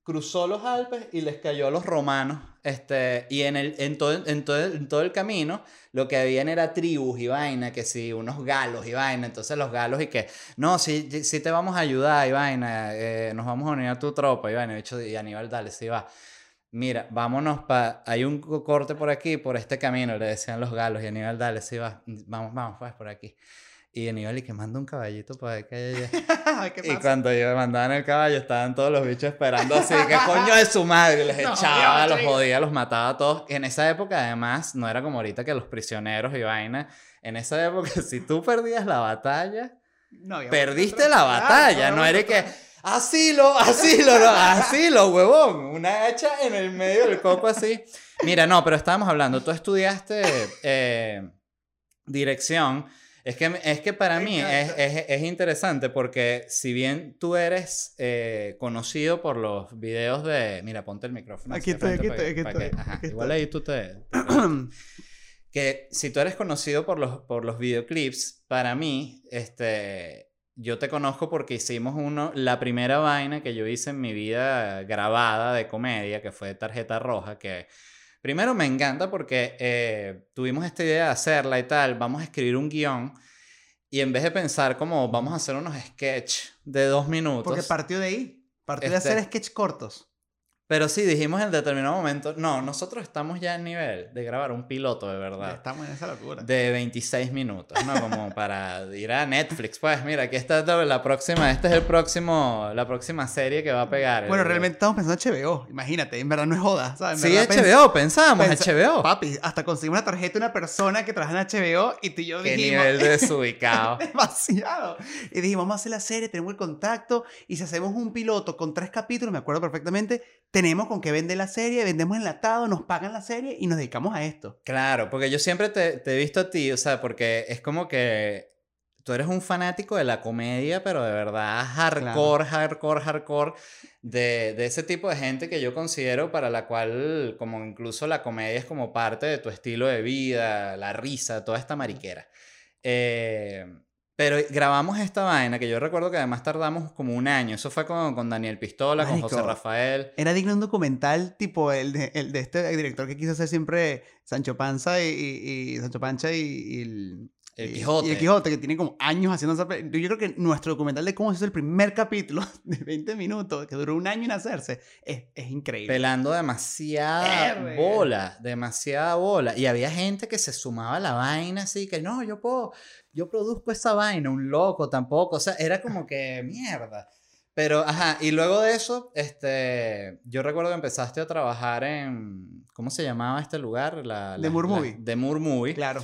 cruzó los Alpes y les cayó a los romanos. Este, y en, el, en, todo, en, todo, en todo el camino lo que habían era tribus y vaina, que sí, unos galos y vaina. Entonces los galos y que, no, sí, sí te vamos a ayudar y vaina, eh, nos vamos a unir a tu tropa y vaina. Y Aníbal, dale, sí va. Mira, vámonos para... Hay un corte por aquí, por este camino, le decían los galos. Y Aníbal, dale, sí va. Vamos, vamos, pues por aquí. Y Aníbal, y que manda un caballito para ver que Y cuando yo mandaban el caballo, estaban todos los bichos esperando así, que coño de su madre, les echaba, los jodía, los mataba a todos. Y en esa época, además, no era como ahorita que los prisioneros y vaina. En esa época, si tú perdías la batalla, perdiste la batalla. no, era que, asilo, asilo, no, asilo, huevón. Una hacha en el medio del coco así. Mira, no, pero estábamos hablando, tú estudiaste eh, dirección. Es que, es que para mí es, es, es, interesante porque si bien tú eres eh, conocido por los videos de... Mira, ponte el micrófono. Aquí estoy, aquí estoy, aquí estoy. Igual ahí tú te... que si tú eres conocido por los, por los videoclips, para mí, este... Yo te conozco porque hicimos uno, la primera vaina que yo hice en mi vida grabada de comedia, que fue Tarjeta Roja, que Primero me encanta porque eh, tuvimos esta idea de hacerla y tal, vamos a escribir un guion y en vez de pensar como vamos a hacer unos sketch de dos minutos. Porque partió de ahí, partió de hacer este sketch cortos. Pero sí, dijimos en determinado momento, no, nosotros estamos ya en nivel de grabar un piloto de verdad. estamos en esa locura. De 26 minutos, ¿no? Como para ir a Netflix. Pues mira, aquí está la próxima, este es el próximo, la próxima serie que va a pegar. Bueno, realmente estamos pensando en HBO, imagínate, en verdad no es joda, ¿sabes? sí, HBO, pensábamos, HBO. Papi, hasta conseguimos una tarjeta de una persona que trabaja en HBO y tú y yo ¿Qué nivel de desubicado? Demasiado. Y dijimos, vamos a hacer la serie, tenemos el contacto y si hacemos un piloto con tres capítulos, me acuerdo perfectamente, tenemos con qué vender la serie, vendemos enlatado, nos pagan la serie y nos dedicamos a esto. Claro, porque yo siempre te, he visto a ti, o sea, porque es como que tú eres un fanático de la comedia, pero de verdad hardcore, hardcore, hardcore, de, de, ese tipo de gente que yo considero para la cual como incluso la comedia es como parte de tu estilo de vida, la risa, toda esta mariquera. Eh, pero grabamos esta vaina que yo recuerdo que además tardamos como un año. Eso fue con, con Daniel Pistola, con José Rafael. Era digno de un documental tipo el de, el de este director que quiso hacer siempre Sancho Panza y, y, Sancho Pancha y, el, el Quijote. Y el Quijote, que tiene como años haciendo esa... Yo creo que nuestro documental de cómo se hizo el primer capítulo de 20 minutos, que duró un año en hacerse, es, es increíble. Pelando demasiada bola, demasiada bola. Y había gente que se sumaba a la vaina así, que no, yo puedo, yo produzco esa vaina, un loco tampoco. O sea, era como que mierda. Pero, ajá, y luego de eso, este, yo recuerdo que empezaste a trabajar en, ¿cómo se llamaba este lugar? La, The Moore Movie. The Moore Movie. Claro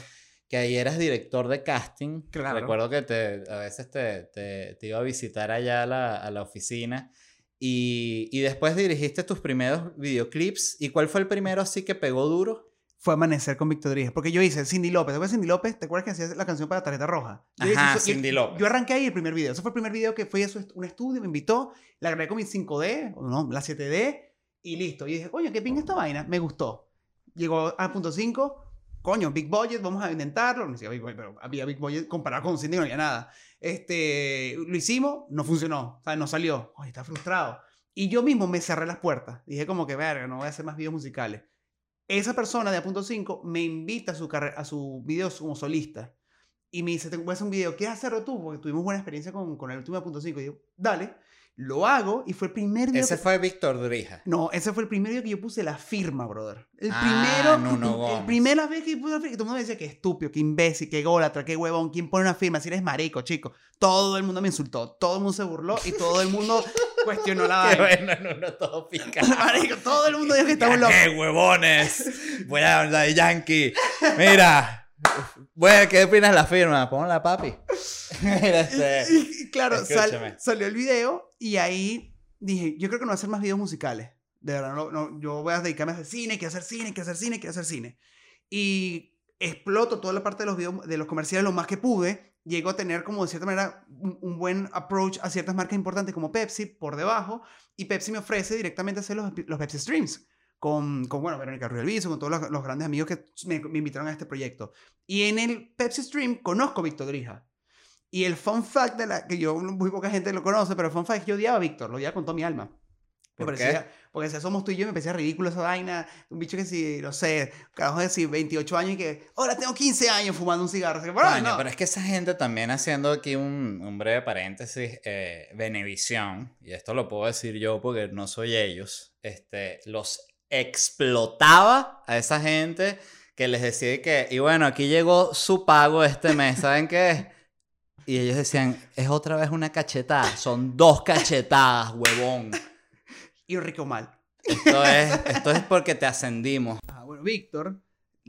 que ahí eras director de casting. Recuerdo que te, a veces te, te, iba a visitar allá a la, a la oficina. Y, y, después dirigiste tus primeros videoclips. ¿Y cuál fue el primero así que pegó duro? Fue Amanecer con Víctor Díaz. Porque yo hice Cindy López. ¿Te acuerdas Cindy López? ¿Te acuerdas que hacías la canción para Tarjeta Roja? Ajá, Cindy López. Yo arranqué ahí el primer video. Ese fue el primer video que fue eso, un estudio, me invitó, la grabé con mi 5D, o no, la 7D, y listo. Y dije, coño, qué pinga esta vaina. Me gustó. Llegó a punto 5 coño, Big Budget, vamos a intentarlo. No decía Big Budget, pero había Big Budget comparado con Cindy, no había nada. Este, lo hicimos, no funcionó, o sea, no salió. Ay, está frustrado. Y yo mismo me cerré las puertas. Dije como que, verga, no voy a hacer más videos musicales. Esa persona de A.5 me invita a su, a su video como solista. Y me dice, voy a hacer un video, ¿quieres hacerlo tú? Porque tuvimos buena experiencia con, con el último A.5. Y digo, dale. Lo hago y fue el primer video. Ese fue Víctor Drija. No, ese fue el primer video que yo puse la firma, brother. El ah, primero. No, no, el primera vez que puse la firma. Y todo el mundo decía que estúpido, que imbécil, que gólatra, que huevón. ¿Quién pone una firma? Si eres marico, chico. Todo el mundo me insultó. Todo el mundo se burló y todo el mundo cuestionó la Qué bueno, no, no, todo pica. marico, todo el mundo dijo que estamos locos. ¡Qué huevones! Voy a hablar de Yankee. Mira. Bueno, ¿qué opinas de la firma? Ponla, papi. Este, y, claro, salió el video y ahí dije, yo creo que no voy a hacer más videos musicales. De verdad, no, no, yo voy a dedicarme a hacer cine, que hacer cine, que hacer cine, que hacer cine. Y exploto toda la parte de los videos, de los comerciales lo más que pude. Llego a tener como de cierta manera un, buen approach a ciertas marcas importantes como Pepsi por debajo. Y Pepsi me ofrece directamente hacer los, los Pepsi Streams con, con bueno, Verónica Ruiz con todos los, grandes amigos que me, me, invitaron a este proyecto. Y en el Pepsi Stream conozco a Víctor Drija. Y el fun fact de la que yo, muy poca gente lo conoce, pero el fun fact es que yo odiaba a Víctor, lo odiaba con toda mi alma. Me ¿Por qué? parecía, porque si somos tú y yo, me parecía ridículo esa vaina. Un bicho que si, no sé, carajo de si 28 años y que, hola, tengo 15 años fumando un cigarro. Que, bueno, Coño, no. pero es que esa gente también haciendo aquí un, un breve paréntesis, eh, y esto lo puedo decir yo porque no soy ellos, este, los explotaba a esa gente que les decía que, y bueno, aquí llegó su pago este mes, ¿saben qué? Y ellos decían, es otra vez una cachetada, son dos cachetadas, huevón. Y rico mal. Esto es, esto es porque te ascendimos. Ah, bueno, Víctor,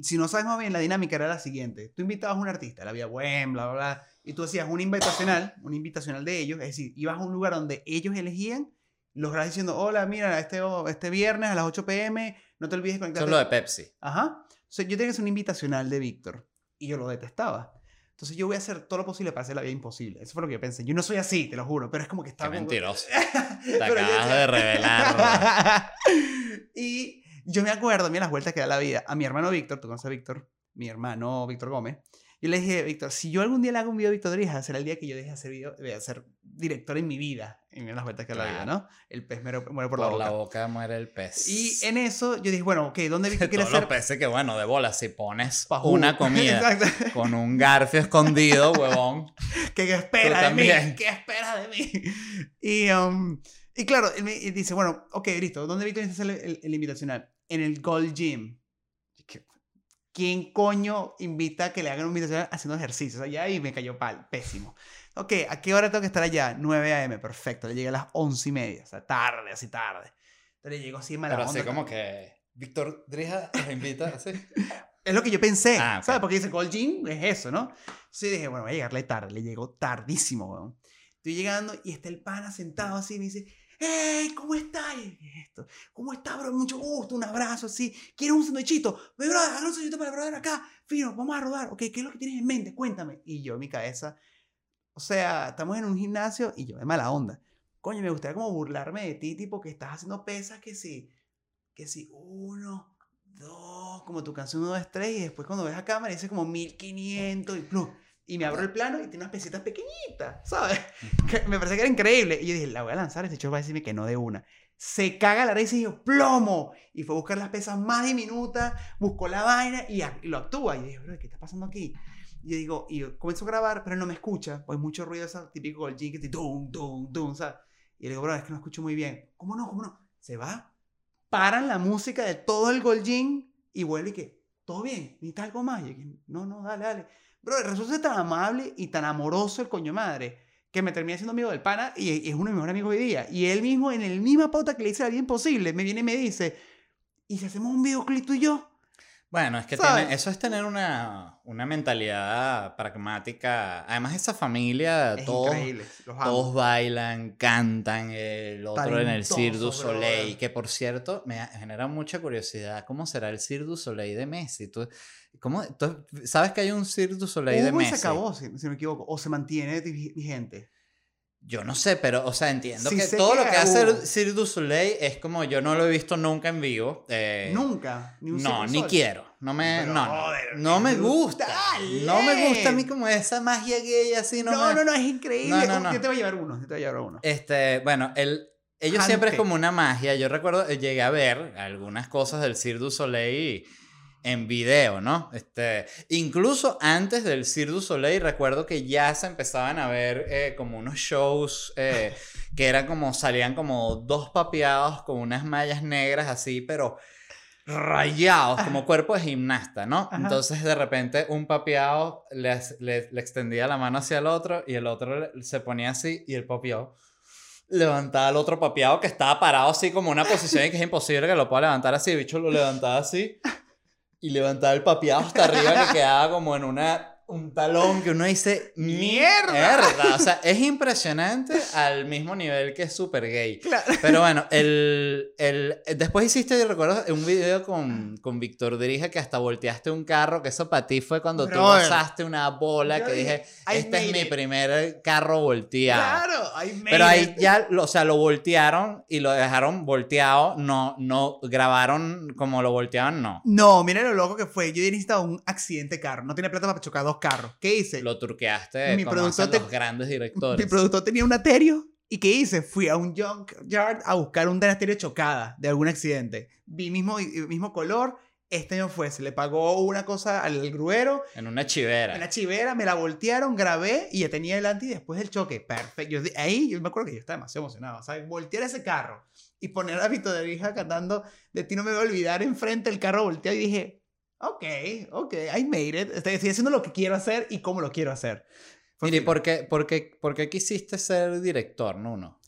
si no sabes más bien, la dinámica era la siguiente. Tú invitabas a un artista, la había buen, bla, bla, bla, y tú hacías un invitacional, un invitacional de ellos, es decir, ibas a un lugar donde ellos elegían, los grabas diciendo, hola, mira, este, este viernes a las 8 pm, no te olvides de Eso conectarte. es lo de Pepsi. Ajá. Sea, yo tenía que hacer un invitacional de Víctor, y yo lo detestaba. Entonces yo voy a hacer todo lo posible para hacer la vida imposible. Eso fue lo que yo pensé. Yo no soy así, te lo juro, pero es como que Qué estaba... como- mentiroso. Te yo acabas de revelar. y yo me acuerdo, mira las vueltas que da la vida, a mi hermano Víctor, tú conoces a Víctor, mi hermano Víctor Gómez, y le dije, Víctor, si yo algún día le hago un video a Víctor Drija, será el día que yo deje de hacer, video, de ser director en mi vida. Y mira las vueltas que da la vida, Claro. ¿no? El pez muere, muere por, Por, la la boca. boca muere el pez. Y en eso yo dije, bueno, ok, ¿dónde Víctor quiere Todos los ser? peces que, bueno, de bola, si pones Pajú. una comida con un garfio escondido, huevón. ¿Qué, qué espera Tú de mí? ¿Qué espera de mí? Y, um, y claro, él me dice, bueno, ok, listo, ¿dónde Víctor necesita hacer el, el invitacional? En el Gold Gym. Que, ¿Quién coño invita a que le hagan un invitacional haciendo ejercicios allá? Y me cayó pal, pésimo. Ok, ¿a qué hora tengo que estar allá? 9 a.m., perfecto. Le llegué a las 11 y media, o sea, tarde, así tarde. Entonces le llego así mala Pero así onda. como que Víctor Drija nos invita así. Es lo que yo pensé, Ah, ok. ¿sabes? Porque dice Gold Gym, es eso, ¿no? Entonces dije, bueno, voy a llegarle tarde. Le llegó tardísimo, weón. Estoy llegando y está el pana sentado así y me dice, ¡Hey! ¿Cómo estás? Y yo, "¿Qué es esto? ¿Cómo está, bro? Mucho gusto, un abrazo así. ¿Quieres un sandwichito? Ve, brother, haz un sandwichito para el brother acá. Fino, vamos a rodar. Ok, ¿qué es lo que tienes en mente? Cuéntame. Y yo en mi cabeza, o sea, estamos en un gimnasio y yo de mala onda. Coño, me gustaría como burlarme de ti, tipo que estás haciendo pesas que sí, que sí, uno, dos, como tu canción 1, 2, 3, y después cuando ves a cámara dice como 1500 y plum. Y me abro el plano y tiene unas pesitas pequeñitas, ¿sabes? Que me parece que era increíble. Y yo dije, la voy a lanzar, este chico va a decirme que no de una. Se caga la risa y yo, plomo. Y fue a buscar las pesas más diminutas, buscó la vaina y, y lo actúa. Y yo dije, bro, ¿qué está pasando aquí? Y digo, y comienzo a grabar, pero no me escucha, pues mucho ruido, ese típico del jig, que te dum, dum, dum, ¿sabes? Y le digo, bro, es que no escucho muy bien. ¿Cómo no? ¿Cómo no? Se va, paran la música de todo el Goljin y vuelve y que, ¿todo bien? ¿Necesitas algo más? Y que, no, no, dale, dale. Bro, resulta tan amable y tan amoroso el coño madre que me terminé siendo amigo del pana y y es uno de mis mejores amigos hoy día. Y él mismo, en el misma pauta que le hice a bien posible, me viene y me dice, ¿y si hacemos un videoclip tú y yo? Bueno, es que tiene- eso es tener una, una mentalidad pragmática. Además, esa familia, Es todos, todos bailan, cantan, el otro en el Cirque du Soleil, que por cierto me genera mucha curiosidad. ¿Cómo será el Cirque du Soleil de Messi? ¿Tú, cómo, tú sabes que hay un Cirque du Soleil de Hubo Messi? se acabó, si, si me equivoco, o se mantiene vi- vigente. Yo no sé, pero, o sea, entiendo Sí que sé todo que lo que hace hubo. Cirque du Soleil es como yo no lo he visto nunca en vivo. eh, Nunca. Ni un No, ni sol. quiero. No me, Pero, no, no, no me gusta. No me gusta a mí como esa magia gay así. No, No, me- no, no, es increíble. No, no. Yo te voy a llevar uno, yo te voy a llevar uno. Este, bueno, el, ellos siempre es como una magia. Yo recuerdo, eh, llegué a ver algunas cosas del Cirque du Soleil en video, ¿no? Este, incluso antes del Cirque du Soleil recuerdo que ya se empezaban a ver eh, como unos shows eh, que eran como, salían como dos papeados con unas mallas negras así, pero rayados, como cuerpo de gimnasta, ¿no? Ajá. Entonces de repente un papeado le, le- le extendía la mano hacia el otro y el otro le- se ponía así y el papeado levantaba al otro papeado que estaba parado así como una posición en que es imposible que lo pueda levantar así. El bicho lo levantaba así y levantaba el papeado hasta arriba que quedaba como en una un talón que uno dice ¡Mierda! mierda o sea es impresionante al mismo nivel que es super gay Claro. pero bueno, el, el, después hiciste, recuerdo, un video con, con Víctor Dirija que hasta volteaste un carro, que eso para ti fue cuando tú lanzaste una bola Yo que dije, dije, "I este es mi it". primer carro volteado. Claro, I made Pero ahí it. ya, lo- o sea, lo voltearon y lo dejaron volteado, no, no, grabaron como lo volteaban, no. No, mira lo loco que fue. Yo necesitaba un accidente de carro. No tenía plata para chocar dos carros. ¿Qué hice? Lo turqueaste Mi como productor hacen te- los grandes Mi productor tenía un aterio ¿Y qué hice? Fui a un junkyard a buscar un estéreo chocada de algún accidente. Vi mismo, mismo color. Este año fue, se le pagó una cosa al gruero. En una chivera. En una chivera, me la voltearon, grabé y ya tenía delante y después del choque. Perfecto. Yo, ahí yo me acuerdo que yo estaba demasiado emocionado. O sea, voltear ese carro y poner a Vito de hija cantando De ti no me voy a olvidar enfrente del carro volteado y dije, ok, ok, I made it. Estoy, haciendo lo que quiero hacer y cómo lo quiero hacer. Mire, ¿por qué, por, qué, ¿por qué quisiste ser director, Nuno?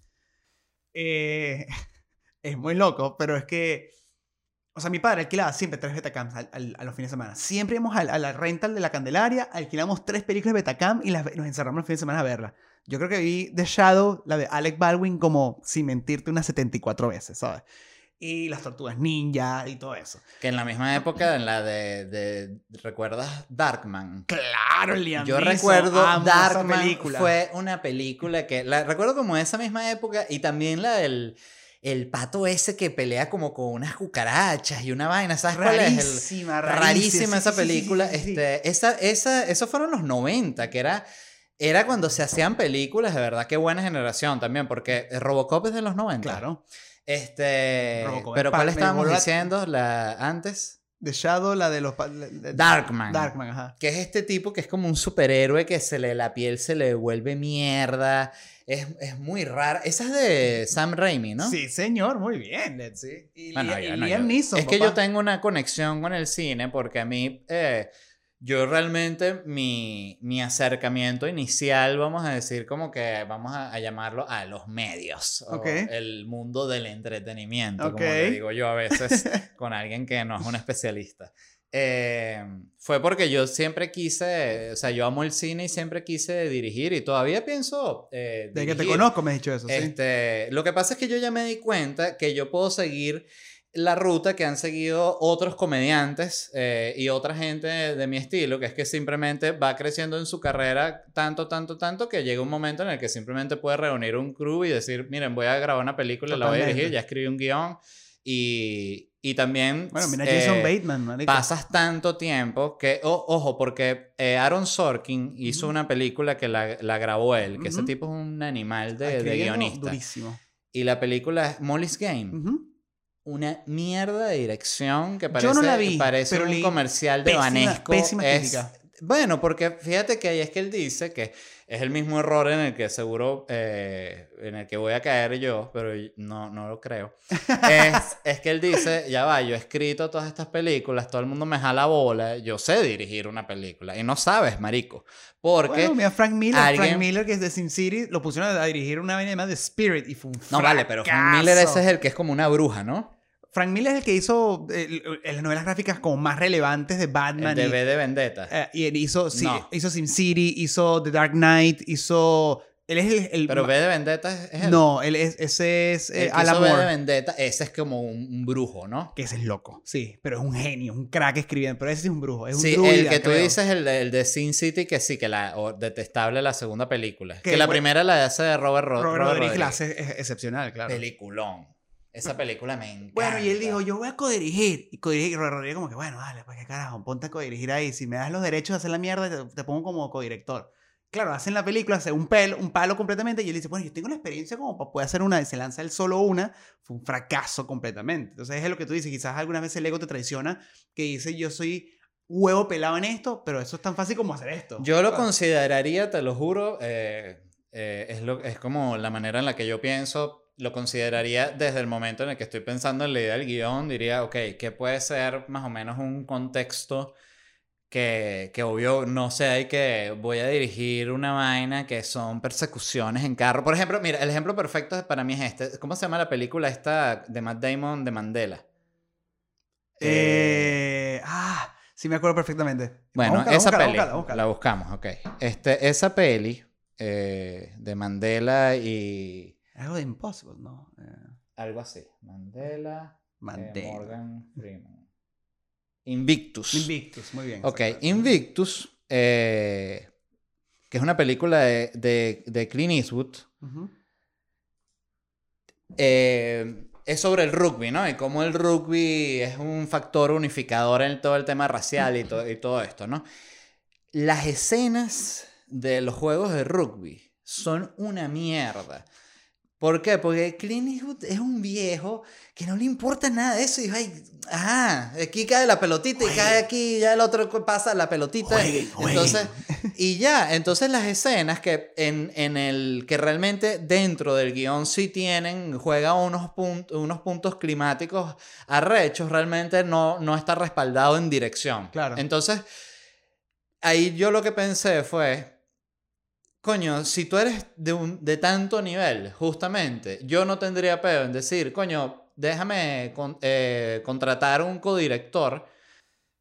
Eh, es muy loco, pero es que... O sea, mi padre alquilaba siempre tres Betacams a los fines de semana. Siempre íbamos a, la rental de la Candelaria, alquilamos tres películas de Betacam y las, nos encerramos los fines de semana a verla. Yo creo que vi The Shadow, la de Alec Baldwin, como sin mentirte unas 74 veces, ¿sabes? Y las tortugas ninja y todo eso. Que en la misma época, en la de, de ¿recuerdas Darkman? Claro, Liam Yo recuerdo Darkman película. fue una película que la recuerdo como esa misma época y también la del el pato ese que pelea como con unas cucarachas y una vaina, ¿sabes rarísima, cuál es? Rarísima, esa película. este, esa, esa, esos fueron los 90, que era era cuando se hacían películas, de verdad, qué buena generación también, porque Robocop es de los 90. Claro. Este, pero ¿cuál estábamos diciendo la, antes? The Shadow, la de los... Darkman. Darkman, ajá. Que es este tipo que es como un superhéroe que se le, la piel se le vuelve mierda. Es, es muy rara. Esa es de Sam Raimi, ¿no? Sí, señor, muy bien. Sí. Y, Liam, Es que yo tengo una conexión con el cine porque a mí... Eh, yo realmente mi, mi, acercamiento inicial, vamos a decir como que vamos a, llamarlo a los medios, o el mundo del entretenimiento, como le digo yo a veces con alguien que no es un especialista. Eh, fue porque yo siempre quise, o sea, yo amo el cine y siempre quise dirigir y todavía pienso... Eh, de que te conozco me has dicho eso. Este, Lo que pasa es que yo ya me di cuenta que yo puedo seguir la ruta que han seguido otros comediantes eh, y otra gente de, mi estilo, que es que simplemente va creciendo en su carrera tanto, tanto, tanto, que llega un momento en el que simplemente puede reunir un crew y decir, miren, voy a grabar una película, la voy a dirigir, ya escribí un guion. Y, y también... Bueno, mira Jason eh, Bateman, Pasas tanto tiempo que, ojo, porque eh, Aaron Sorkin hizo una película que la, la grabó él, que ese tipo es un animal de, de guionista. Durísimo. Y la película es Molly's Game una mierda de dirección que parece, Yo no la vi, parece pero un comercial de Banesco. Bueno, porque fíjate que ahí es que él dice que es el mismo error en el que seguro, eh, en el que voy a caer yo, pero no, no lo creo. es, es, que él dice, ya va, yo he escrito todas estas películas, todo el mundo me jala bola, yo sé dirigir una película. Y no sabes, marico. Porque... Bueno, mira, Frank Miller, Frank Miller, que es de Sin City, lo pusieron a dirigir una vaina más de Spirit y fue un No, vale, pero Frank Miller ese es el que es como una bruja, ¿no? Frank Miller es el que hizo eh, las novelas gráficas como más relevantes de Batman. El de de Vendetta. Eh, y él hizo, sí, hizo SimCity, hizo The Dark Knight, hizo... Él es el... Pero V de Vendetta es, él. No, él es, ese es eh, Alan Moore. V de Vendetta, ese es como un, brujo, ¿no? Que ese es loco, sí. Pero es un genio, un crack escribiendo. Pero ese es un brujo, es un Sí, el que tú dices, el de, el de Sin City, que sí, que la... detestable la segunda película. Que, la primera la hace de Robert, Robert, Robert Rodríguez. la hace excepcional, claro. Peliculón. Esa película me encanta. Bueno, y él dijo, yo voy a codirigir. Y codirigir, y Rodríguez como que, bueno, dale, pues qué carajo, ponte a codirigir ahí. Si me das los derechos de hacer la mierda, te, pongo como codirector. Claro, hacen la película, hace un, pelo, un palo completamente y él dice, bueno, yo tengo la experiencia como para poder hacer una, y se lanza él solo una, fue un fracaso completamente. Entonces es lo que tú dices, quizás alguna vez el ego te traiciona, que dice, yo soy huevo pelado en esto, pero eso es tan fácil como hacer esto. Yo lo consideraría, te lo juro, eh, eh, es, lo, es como la manera en la que yo pienso, lo consideraría desde el momento en el que estoy pensando en la idea del guion, diría, ok, ¿qué puede ser más o menos un contexto que, que obvio, no sé, hay que voy a dirigir una vaina que son persecuciones en carro? Por ejemplo, mira, el ejemplo perfecto para mí es este. ¿Cómo se llama la película esta de Matt Damon de Mandela? Eh, ah, sí me acuerdo perfectamente. Bueno, esa peli, la buscamos, ok. Este, esa peli eh, de Mandela y algo de Impossible, ¿no? Eh, Algo así. Mandela. Eh, Mandela. Morgan Freeman. Invictus. Invictus, muy bien. Ok, Invictus, eh, que es una película de, de, de Clint Eastwood, es sobre el rugby, ¿no? Y cómo el rugby es un factor unificador en todo el tema racial y, y todo esto, ¿no? Las escenas de los juegos de rugby son una mierda. ¿Por qué? Porque Clint Eastwood es un viejo que no le importa nada de eso. Y ay, ajá, aquí cae la pelotita y cae aquí, y ya el otro pasa la pelotita. Jueguen, jueguen. Entonces, y ya, entonces las escenas que en, en el que realmente dentro del guion sí tienen, juega unos, puntos unos puntos climáticos arrechos, realmente no, no está respaldado en dirección. Claro. Entonces, ahí yo lo que pensé fue, coño, si tú eres de, un, de tanto nivel, justamente, yo no tendría pedo en decir, coño, déjame con- eh, contratar un codirector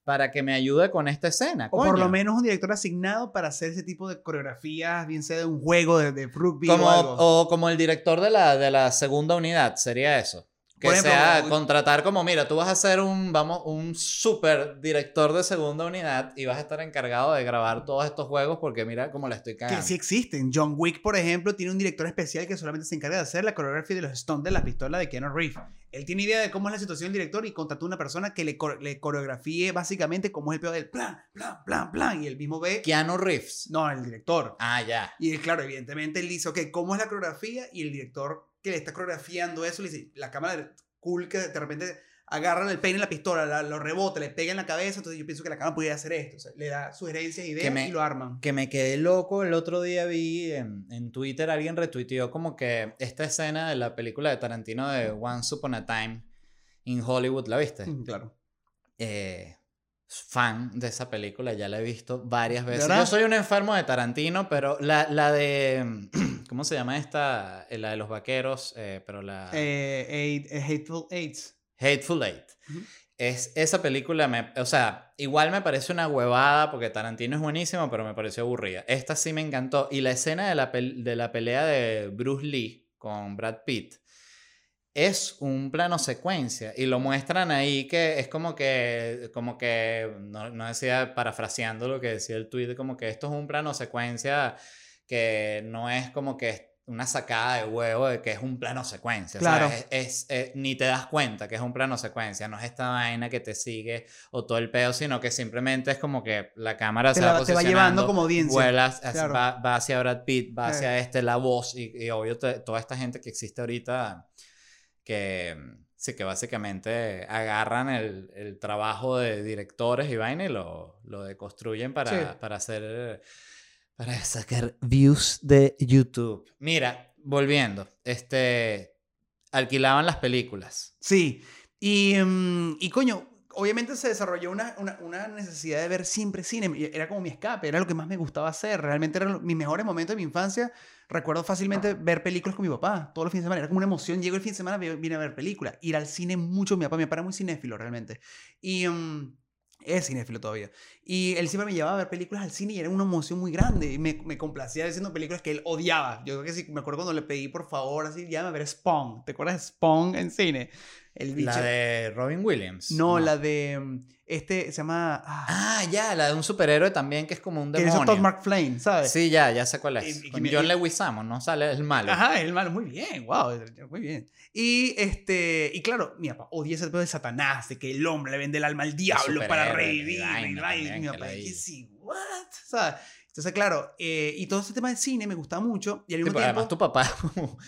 para que me ayude con esta escena. O por lo menos un director asignado para hacer ese tipo de coreografías, bien sea de un juego de, de rugby como, o algo. o como el director de la, de la segunda unidad, sería eso. Que ejemplo, sea contratar como, mira, tú vas a ser un, vamos, un super director de segunda unidad y vas a estar encargado de grabar todos estos juegos porque mira cómo la estoy que cagando. sí existen. John Wick, por ejemplo, tiene un director especial que solamente se encarga de hacer la coreografía de los stunts de la pistola de Keanu Reeves. Él tiene idea de cómo es la situación del director y contrató una persona que le, le coreografíe básicamente cómo es el peor del plan, plan, plan, plan. Y él mismo ve. Keanu Reeves. No, el director. Ah, ya. Y él, claro, evidentemente él dice, ok, ¿cómo es la coreografía? Y el director que le está coreografiando eso le dice, la cámara cool que de repente agarran el peine en la pistola, la- lo rebota, le pega en la cabeza, entonces yo pienso que la cámara pudiera hacer esto. O sea, le da sugerencias, ideas me- y lo arman. Que me quedé loco, el otro día vi en, en Twitter, alguien retuiteó como que esta escena de la película de Tarantino de Once Upon a Time in Hollywood, ¿la viste? Mm, Claro. eh, fan de esa película, ya la he visto varias veces. Yo soy un enfermo de Tarantino, pero la, la de. ¿Cómo se llama esta? Eh, La de los vaqueros, eh, pero la. Eh, Eight- eh, Hateful Eights. Hateful Eight. Ujú. Es, esa película, me, o sea, igual me parece una huevada porque Tarantino es buenísimo, pero me pareció aburrida. Esta sí me encantó. Y la escena de la, pel- de la pelea de Bruce Lee con Brad Pitt es un plano secuencia y lo muestran ahí que es como que, como que, no, no decía, parafraseando lo que decía el tweet, como que esto es un plano secuencia que no es como que una sacada de huevo de que es un plano secuencia. Claro. ¿sabes? Es, es- ni te das cuenta que es un plano secuencia, no es esta vaina que te sigue o todo el pedo, sino que simplemente es como que la cámara Te, se la- va te va llevando como audiencia. vuela hacia- Claro. va, va hacia Brad Pitt, va Eh. hacia este, la voz y, y obvio te- toda esta gente que existe ahorita que sí que básicamente agarran el, el trabajo de directores y vaina y lo, lo deconstruyen para, Sí. para hacer para sacar views de YouTube. Mira, volviendo, este alquilaban las películas. Sí. Y, mm, y coño, obviamente se desarrolló una, una, una necesidad de ver siempre cine. Era como mi escape, era lo que más me gustaba hacer. Realmente eran mis mejores momentos de mi infancia. Recuerdo fácilmente ver películas con mi papá todos los fines de semana. Era como una emoción. Llego el fin de semana, vi- vine a ver películas. Ir al cine mucho. Mi papá, mi papá era muy cinéfilo realmente. Y mm, es cinéfilo todavía. Y él siempre me llevaba a ver películas al cine y era una emoción muy grande. Y me, me complacía haciendo películas que él odiaba. Yo creo que sí, me acuerdo cuando le pedí por favor, así, llévame a ver Spawn. ¿Te acuerdas de Spawn en cine? El bicho. La de Robin Williams. No, la de. mm, Este se llama. ah, Ah, ya, la de un superhéroe también que es como un que demonio. hizo Todd McFlane, ¿sabes? Sí, ya, ya sé cuál es. Y- y Con me- John y- Leguizamo, ¿no? Sale el malo. Ajá, el malo, muy bien, wow, muy bien. Y este, y claro, mi papá odia ese pedo de Satanás, de que el hombre le vende el alma al diablo para revivir. y y y mi que papá, la que sí, what? ¿Sabes? Entonces, claro, eh, y todo ese tema del cine me gustaba mucho. Y al Sí, mismo pero tiempo. además tu papá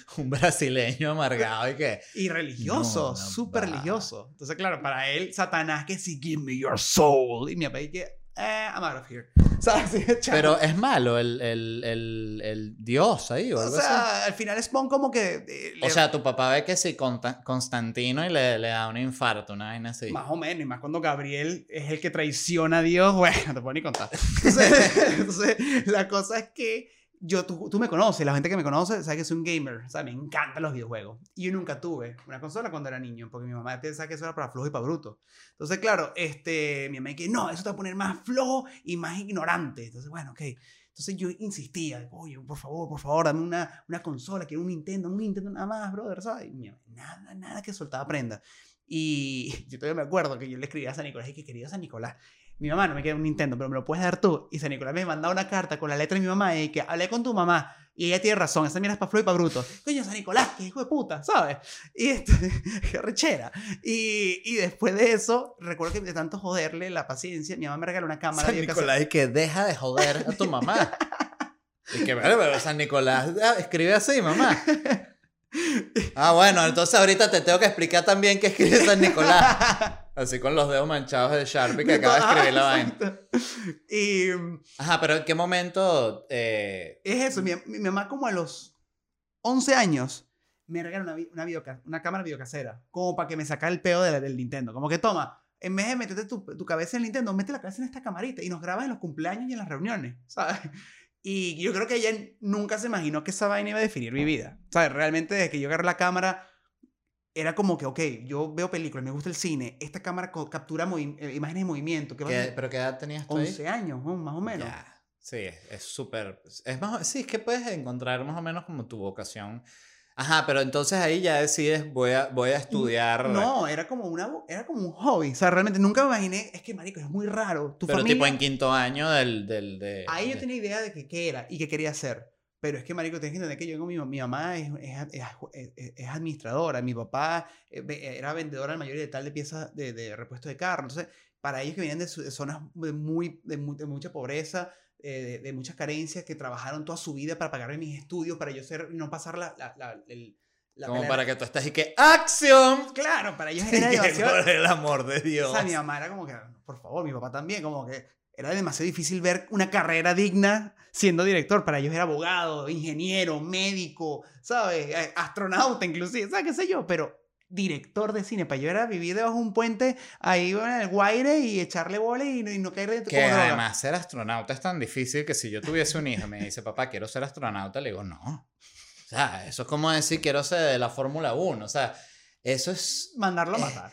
un brasileño amargado y que... Y religioso, No, no súper religioso. Entonces, claro, para él, Satanás, que sí, give me your soul. Y mi papá, y que, eh, I'm out of here. Sí, chao. Pero es malo el, el, el, el dios ahí o o algo así. sea, al final Spawn como que... eh, O le- sea, tu papá ve que sí, Conta- Constantino y le, le da un infarto, una vaina así. Más o menos, y más cuando Gabriel es el que traiciona a Dios, bueno, no te puedo ni contar. Entonces, entonces, la cosa es que yo, tú, tú me conoces, la gente que me conoce sabe que soy un gamer, o me encantan los videojuegos. Y yo nunca tuve una consola cuando era niño, porque mi mamá pensaba que eso era para flojo y para bruto. Entonces, claro, este, mi mamá dice, no, eso te va a poner más flojo y más ignorante. Entonces, bueno, ok. Entonces yo insistía, oye, por favor, por favor, dame una, una consola, quiero un Nintendo, un Nintendo nada más, brother, ¿sabes? Y nada, nada que soltaba prenda. Y yo todavía me acuerdo que yo le escribía a San Nicolás y que quería San Nicolás. Mi mamá no me queda un Nintendo, pero me lo puedes dar tú. Y San Nicolás me mandaba una carta con la letra de mi mamá y que hablé con tu mamá. Y ella tiene razón, esa mierda es para Flo y para Bruto. Coño, San Nicolás, que hijo de puta, ¿sabes? Y este, qué rechera. Y, y después de eso, recuerdo que de tanto joderle la paciencia, mi mamá me regaló una cámara. San. Nicolás y que deja de joder a tu mamá. y que, bueno, pero San Nicolás escribe así, mamá. Ah, bueno, entonces ahorita te tengo que explicar también qué escribe San Nicolás. Así con los dedos manchados de Sharpie que acaba de escribir la vaina. Y Ajá, pero ¿en qué momento? eh, es eso, mi, mi mamá como a los 11 años me regaló una, una, una cámara videocasera, como para que me sacara el pedo de la- del Nintendo. Como que toma, en vez de meterte tu, tu cabeza en el Nintendo, mete la cabeza en esta camarita y nos grabas en los cumpleaños y en las reuniones, ¿sabes? Y yo creo que ella nunca se imaginó que esa vaina iba a definir mi vida. ¿Sabes? Realmente desde que yo agarré la cámara, era como que, ok, yo veo películas, me gusta el cine, esta cámara captura eh, imágenes de movimiento. ¿qué ¿qué-? ¿Pero qué edad tenías tú ahí? 11 años, ¿no? más o menos. Ya, Sí, es- súper. Es más, sí, es que puedes encontrar más o menos como tu vocación. Ajá, pero entonces ahí ya decides, voy a, voy a estudiar. No, era como, una, era como un hobby. O sea, realmente nunca me imaginé. Es que, marico, es muy raro. Tu pero familia. tipo en quinto año del. del de, Ahí yo de- tenía idea de qué era y qué quería hacer. Pero es que, marico, tienes que entender que yo con mi, mi mamá es, es, es- es- es administradora. Mi papá eh, era vendedor al mayor y de tal de piezas de, de repuesto de carro. Entonces, para ellos que vienen de, zonas de, muy, de, de mucha pobreza, eh, de, de muchas carencias, que trabajaron toda su vida para pagarme mis estudios, para yo ser, no pasar la... la, la, el- la Como para que tú estés y que. ¡Acción! Claro, para ellos era por el amor de O Dios. sea, mi mamá era como que, por favor, mi papá también, como que era demasiado difícil ver una carrera digna siendo director. Para ellos era abogado, ingeniero, médico, ¿sabes? Eh, Astronauta inclusive, ¿sabes qué sé yo? Pero director de cine, para yo era vivir debajo de un puente ahí en el Guaire y echarle bola y, no- y no caer dentro Que como además ser astronauta es tan difícil que si yo tuviese un hijo y me dice, papá, quiero ser astronauta, le digo, no. O sea, eso es como decir, quiero ser de la Fórmula 1. O sea, eso es, Mandarlo a matar.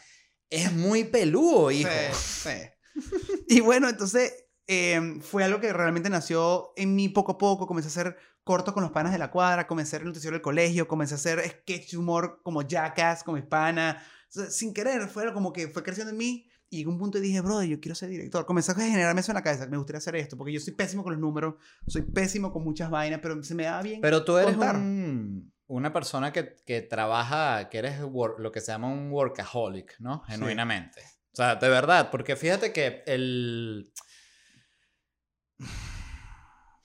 es muy peludo, hijo. Sí, sí. Y bueno, entonces eh, fue algo que realmente nació en mí poco a poco. Comencé a hacer cortos con los panas de la cuadra, comencé a hacer el noticiero del colegio, comencé a hacer sketch humor como Jackass con mis panas. O sea, sin querer, fue como que fue creciendo en mí. Y llegó un punto y dije, brother, yo quiero ser director. Comencé a generarme eso en la cabeza. Me gustaría hacer esto, porque yo soy pésimo con los números, soy pésimo con muchas vainas, pero se me da bien. Pero tú eres un- una persona que, que trabaja, que eres lo que se llama un workaholic, ¿no? Genuinamente. Sea, de verdad, porque fíjate que el...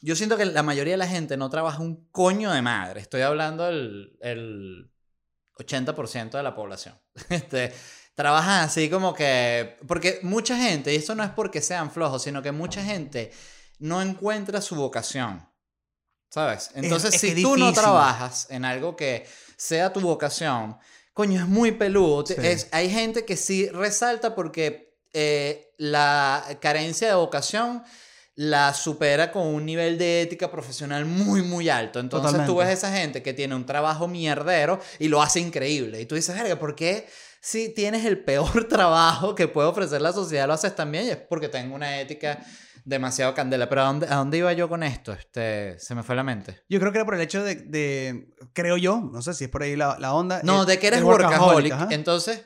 Yo siento que la mayoría de la gente no trabaja un coño de madre. Estoy hablando del el 80% de la población. Este, trabajan así como que... Porque mucha gente, y esto no es porque sean flojos, sino que mucha gente no encuentra su vocación. ¿Sabes? Entonces, es si tú no trabajas en algo que sea tu vocación, coño, es muy peludo. Sí. Es, hay gente que sí resalta porque eh, la carencia de vocación la supera con un nivel de ética profesional muy, muy alto. Entonces tú ves esa gente que tiene un trabajo mierdero y lo hace increíble. Y tú dices, verga, ¿por qué si tienes el peor trabajo que puede ofrecer la sociedad lo haces también? Y es porque tengo una ética demasiado candela. Pero ¿a dónde, a dónde iba yo con esto? Este, se me fue la mente. Yo creo que era por el hecho de, de- creo yo, no sé si es por ahí la, la onda. No, eh, de que eres workaholic. ajá. Entonces,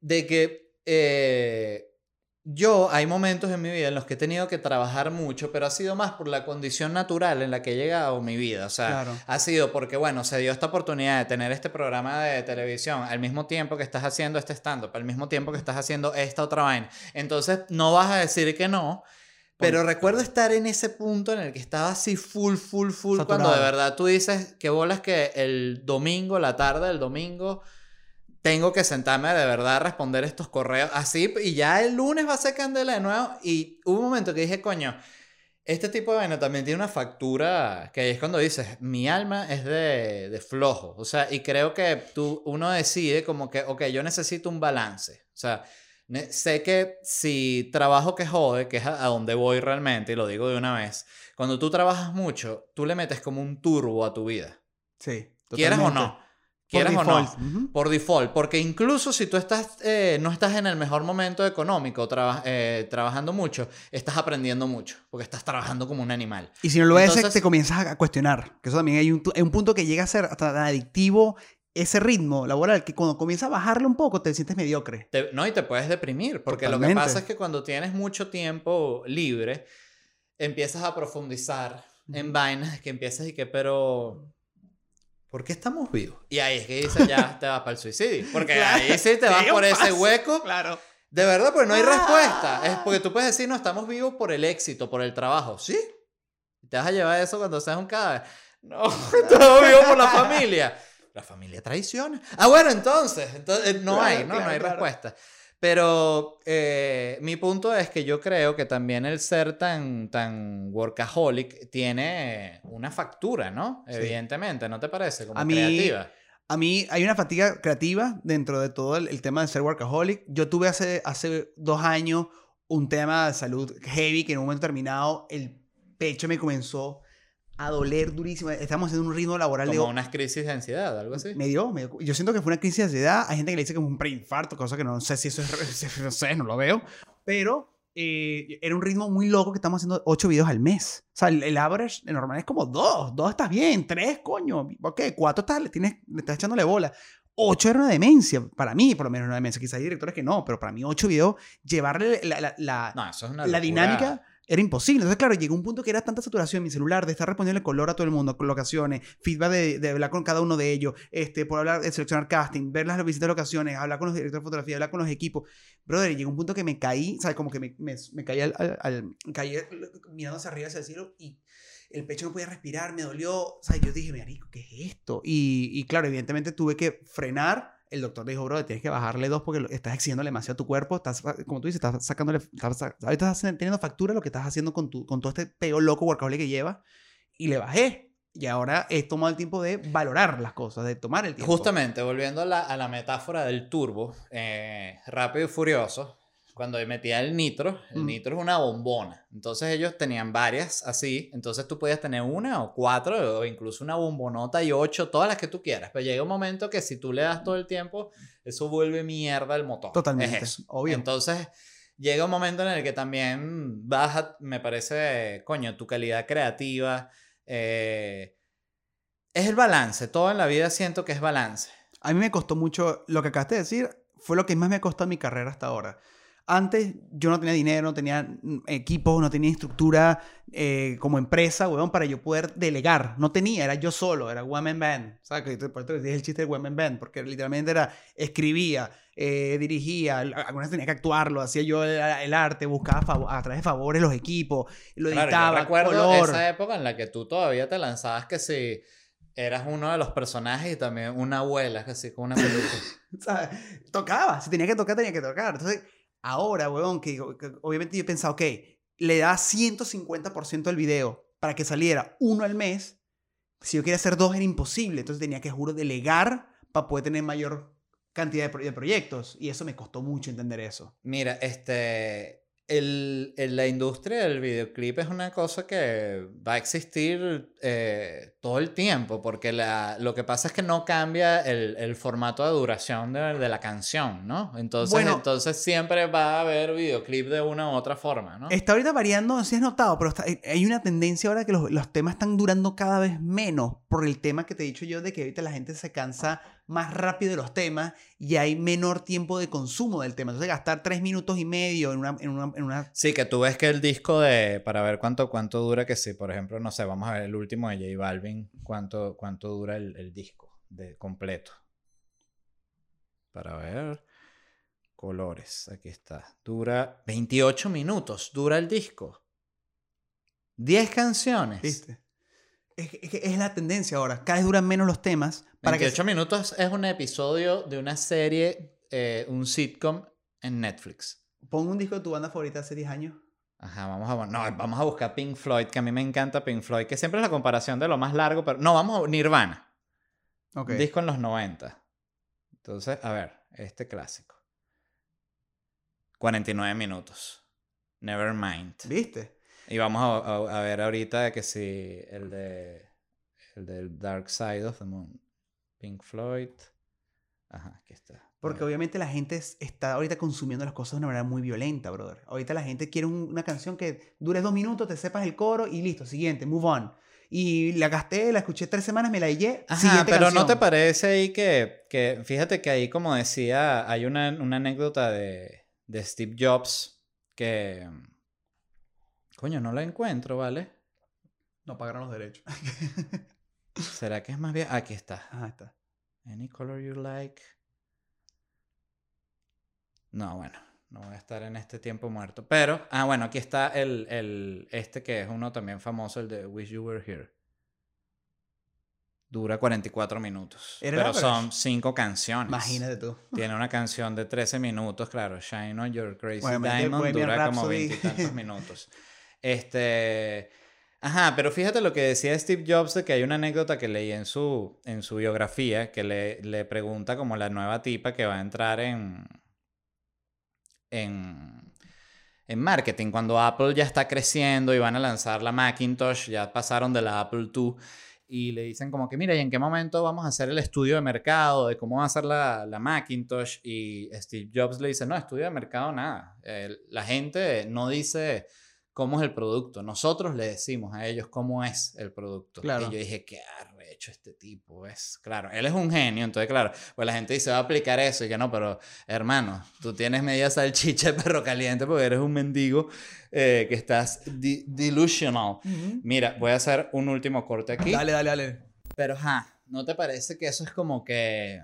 de que eh, yo hay momentos en mi vida en los que he tenido que trabajar mucho, pero ha sido más por la condición natural en la que he llegado mi vida. O sea, Claro. ha sido porque, bueno, se dio esta oportunidad de tener este programa de televisión al mismo tiempo que estás haciendo este stand-up, al mismo tiempo que estás haciendo esta otra vaina. Entonces, no vas a decir que no. Pero recuerdo estar en ese punto en el que estaba así full, full, full, cuando de verdad tú dices que bolas que el domingo, la tarde del domingo, tengo que sentarme de verdad a responder estos correos así y ya el lunes va a ser candela de nuevo y hubo un momento que dije, coño, este tipo de vaina también tiene una factura que es cuando dices, mi alma es de, de flojo, o sea, y creo que tú, uno decide como que, ok, yo necesito un balance, o sea, sé que si trabajo que jode, que es a, donde voy realmente, y lo digo de una vez, cuando tú trabajas mucho, tú le metes como un turbo a tu vida, Sí. quieras o totalmente. no, quieras o no. default. Ujú. Por default, porque incluso si tú estás, eh, no estás en el mejor momento económico, traba- eh, trabajando mucho, estás aprendiendo mucho, porque estás trabajando como un animal. Y si no lo Entonces- te comienzas a cuestionar. Que eso también hay un, tu- hay un punto que llega a ser hasta tan adictivo ese ritmo laboral que cuando comienza a bajarle un poco te sientes mediocre. Te- no, y te puedes deprimir, porque lo que pasa es que cuando tienes mucho tiempo libre, empiezas a profundizar en vainas que empiezas y que, pero... ¿Por qué estamos vivos? Y ahí es que dices, ya te vas para el suicidio. Porque Claro. ahí sí te vas por ese hueco Claro. De verdad, pues no hay Ah. respuesta. Es porque tú puedes decir, no, estamos vivos por el éxito, por el trabajo. ¿Sí? ¿Te vas a llevar eso cuando seas un cadáver? No, estamos vivos por la familia. La familia traiciona. Ah, bueno, entonces, entonces no Claro, hay, ¿no? claro, no hay claro. respuesta. Pero eh, mi punto es que yo creo que también el ser tan, tan workaholic tiene una factura, ¿no? Sí. Evidentemente, ¿no te parece? Como A mí- creativa. A mí hay una fatiga creativa dentro de todo el, el tema de ser workaholic. Yo tuve hace, hace dos años un tema de salud heavy que en un momento determinado el pecho me comenzó a doler durísimo. Estamos haciendo un ritmo laboral de Como unas crisis de ansiedad, algo así. Me dio, me dio- Yo siento que fue una crisis de ansiedad. Hay gente que le dice que es un preinfarto, cosa que no sé si eso es. No sé, no lo veo. Pero eh, era un ritmo muy loco que estamos haciendo ocho videos al mes. O sea, el, el average el normal es como dos. Dos estás bien, tres, coño. Ok, cuatro estás, le, tienes, le estás echándole bola. Ocho era una demencia. Para mí, por lo menos, una demencia. Quizás hay directores que no, pero para mí, ocho videos, llevarle la, la- la- No, eso es una la dinámica era imposible. Entonces, claro, llegó un punto que era tanta saturación en mi celular de estar respondiendo color a todo el mundo, locaciones, feedback de, de hablar con cada uno de ellos, este, por hablar de seleccionar casting, ver las visitas de locaciones, hablar con los directores de fotografía, hablar con los equipos. Brother, llegó un punto que me caí, ¿sabes? Como que me, me, me caí, al, al- al- caí mirando hacia arriba, hacia el cielo y el pecho no podía respirar, me dolió. O sea, yo dije, marico, ¿qué es esto? Y, y claro, evidentemente tuve que frenar. El doctor dijo, bro, tienes que bajarle dos porque estás exigiéndole demasiado a tu cuerpo. Estás, como tú dices, estás sacándole. Estás, estás teniendo factura lo que estás haciendo con, tu, con todo este peo loco workaholic que llevas. Y le bajé. Y ahora he tomado el tiempo de valorar las cosas, de tomar el tiempo. Justamente, volviendo a la, a la metáfora del turbo, eh, rápido y furioso, cuando metía el nitro, el Mm. nitro es una bombona. Entonces ellos tenían varias así, entonces tú podías tener una o cuatro o incluso una bombonota y ocho, todas las que tú quieras. Pero llega un momento que si tú le das todo el tiempo, eso vuelve mierda el motor. Totalmente, Es eso. obvio. Entonces llega un momento en el que también baja, me parece, coño, tu calidad creativa. eh, es el balance. Todo en la vida siento que es balance. A mí me costó mucho, lo que acabaste de decir, fue lo que más me costó en mi carrera hasta ahora. Antes yo no tenía dinero, no tenía equipos, no tenía estructura eh, como empresa, weón, para yo poder delegar. No tenía, era yo solo, era one man band. ¿Sabes? Por eso dije el chiste del one man band, porque literalmente era, escribía, eh, dirigía, algunas tenía que actuarlo, hacía yo el, el arte, buscaba a través de favores los equipos, lo Claro, editaba, yo recuerdo color. esa época en la que tú todavía te lanzabas que si eras uno de los personajes y también una abuela, que sí, con una peluca. ¿sabes? Tocaba, si tenía que tocar, tenía que tocar. Entonces, ahora, weón, que, que obviamente yo he pensado, ok, le da 150% del video para que saliera uno al mes. Si yo quería hacer dos era imposible, entonces tenía que, juro, delegar para poder tener mayor cantidad de, de proyectos. Y eso me costó mucho entender eso. Mira, este. El, el- la industria del videoclip es una cosa que va a existir eh, todo el tiempo, porque la, lo que pasa es que no cambia el, el formato de duración de, de la canción, ¿no? Entonces, Bueno. entonces siempre va a haber videoclip de una u otra forma, ¿no? Está ahorita variando, si has notado, pero está- hay una tendencia ahora que los, los temas están durando cada vez menos por el tema que te he dicho yo de que ahorita la gente se cansa más rápido de los temas y hay menor tiempo de consumo del tema. Entonces gastar tres minutos y medio en una... En una, en una Sí, que tú ves que el disco de. Para ver cuánto, cuánto dura, que sí, por ejemplo, no sé, vamos a ver el último de J Balvin, cuánto, cuánto dura el, el disco de completo. Para ver. Colores, aquí está. Dura 28 minutos, dura el disco. 10 canciones. ¿Viste? Es, la tendencia ahora. Cada vez duran menos los temas. Para 28 que, minutos es un episodio de una serie, eh, un sitcom en Netflix. Pon un disco de tu banda favorita hace 10 años. Ajá, vamos a, no, vamos a buscar Pink Floyd, que a mí me encanta Pink Floyd, que siempre es la comparación de lo más largo, pero no, vamos a Nirvana, disco en los 90. Entonces, a ver, este clásico. 49 minutos. Nevermind. ¿Viste? Y vamos a, a- a ver ahorita que si el de el del Dark Side of the Moon. Pink Floyd. Ajá, aquí está. Porque obviamente la gente es- está ahorita consumiendo las cosas de una manera muy violenta, brother. Ahorita la gente quiere un- una canción que dure dos minutos, te sepas el coro y listo, siguiente, move on. Y la gasté, la escuché tres semanas, me la hallé. Ajá, siguiente pero ¿no te parece ahí que, que fíjate que ahí como decía, hay una, una anécdota de, de Steve Jobs que, coño, no la encuentro, ¿vale? No pagaron los derechos. ¿Será que es más bien? Aquí está. Ajá, está. Any color you like. No, bueno, no voy a estar en este tiempo muerto. Pero, ah, bueno, aquí está el, el, este que es uno también famoso, el de Wish You Were Here. Dura 44 minutos. ¿Era Pero average? son cinco canciones. Imagínate tú. Tiene una canción de 13 minutos, claro. Shine on Your Crazy Bueno, Diamond dura como Rhapsody. 20 y tantos minutos. Este. Ajá, pero fíjate lo que decía Steve Jobs de que hay una anécdota que leí en su, en su biografía que le, le pregunta como la nueva tipa que va a entrar en. en. en marketing. Cuando Apple ya está creciendo y van a lanzar la Macintosh, ya pasaron de la Apple II y le dicen como que, mira, ¿y en qué momento vamos a hacer el estudio de mercado de cómo va a ser la, la Macintosh? Y Steve Jobs le dice, no, estudio de mercado nada. Eh, la gente no dice cómo es el producto. Nosotros le decimos a ellos cómo es el producto. Claro. Y yo dije, qué arrecho este tipo es. Claro, él es un genio, entonces claro, pues la gente dice, va a aplicar eso y que no, pero hermano, tú tienes media salchicha de perro caliente porque eres un mendigo eh, que estás delusional. Mira, voy a hacer un último corte aquí. Dale, dale, dale. Pero, ja, ¿no te parece que eso es como que...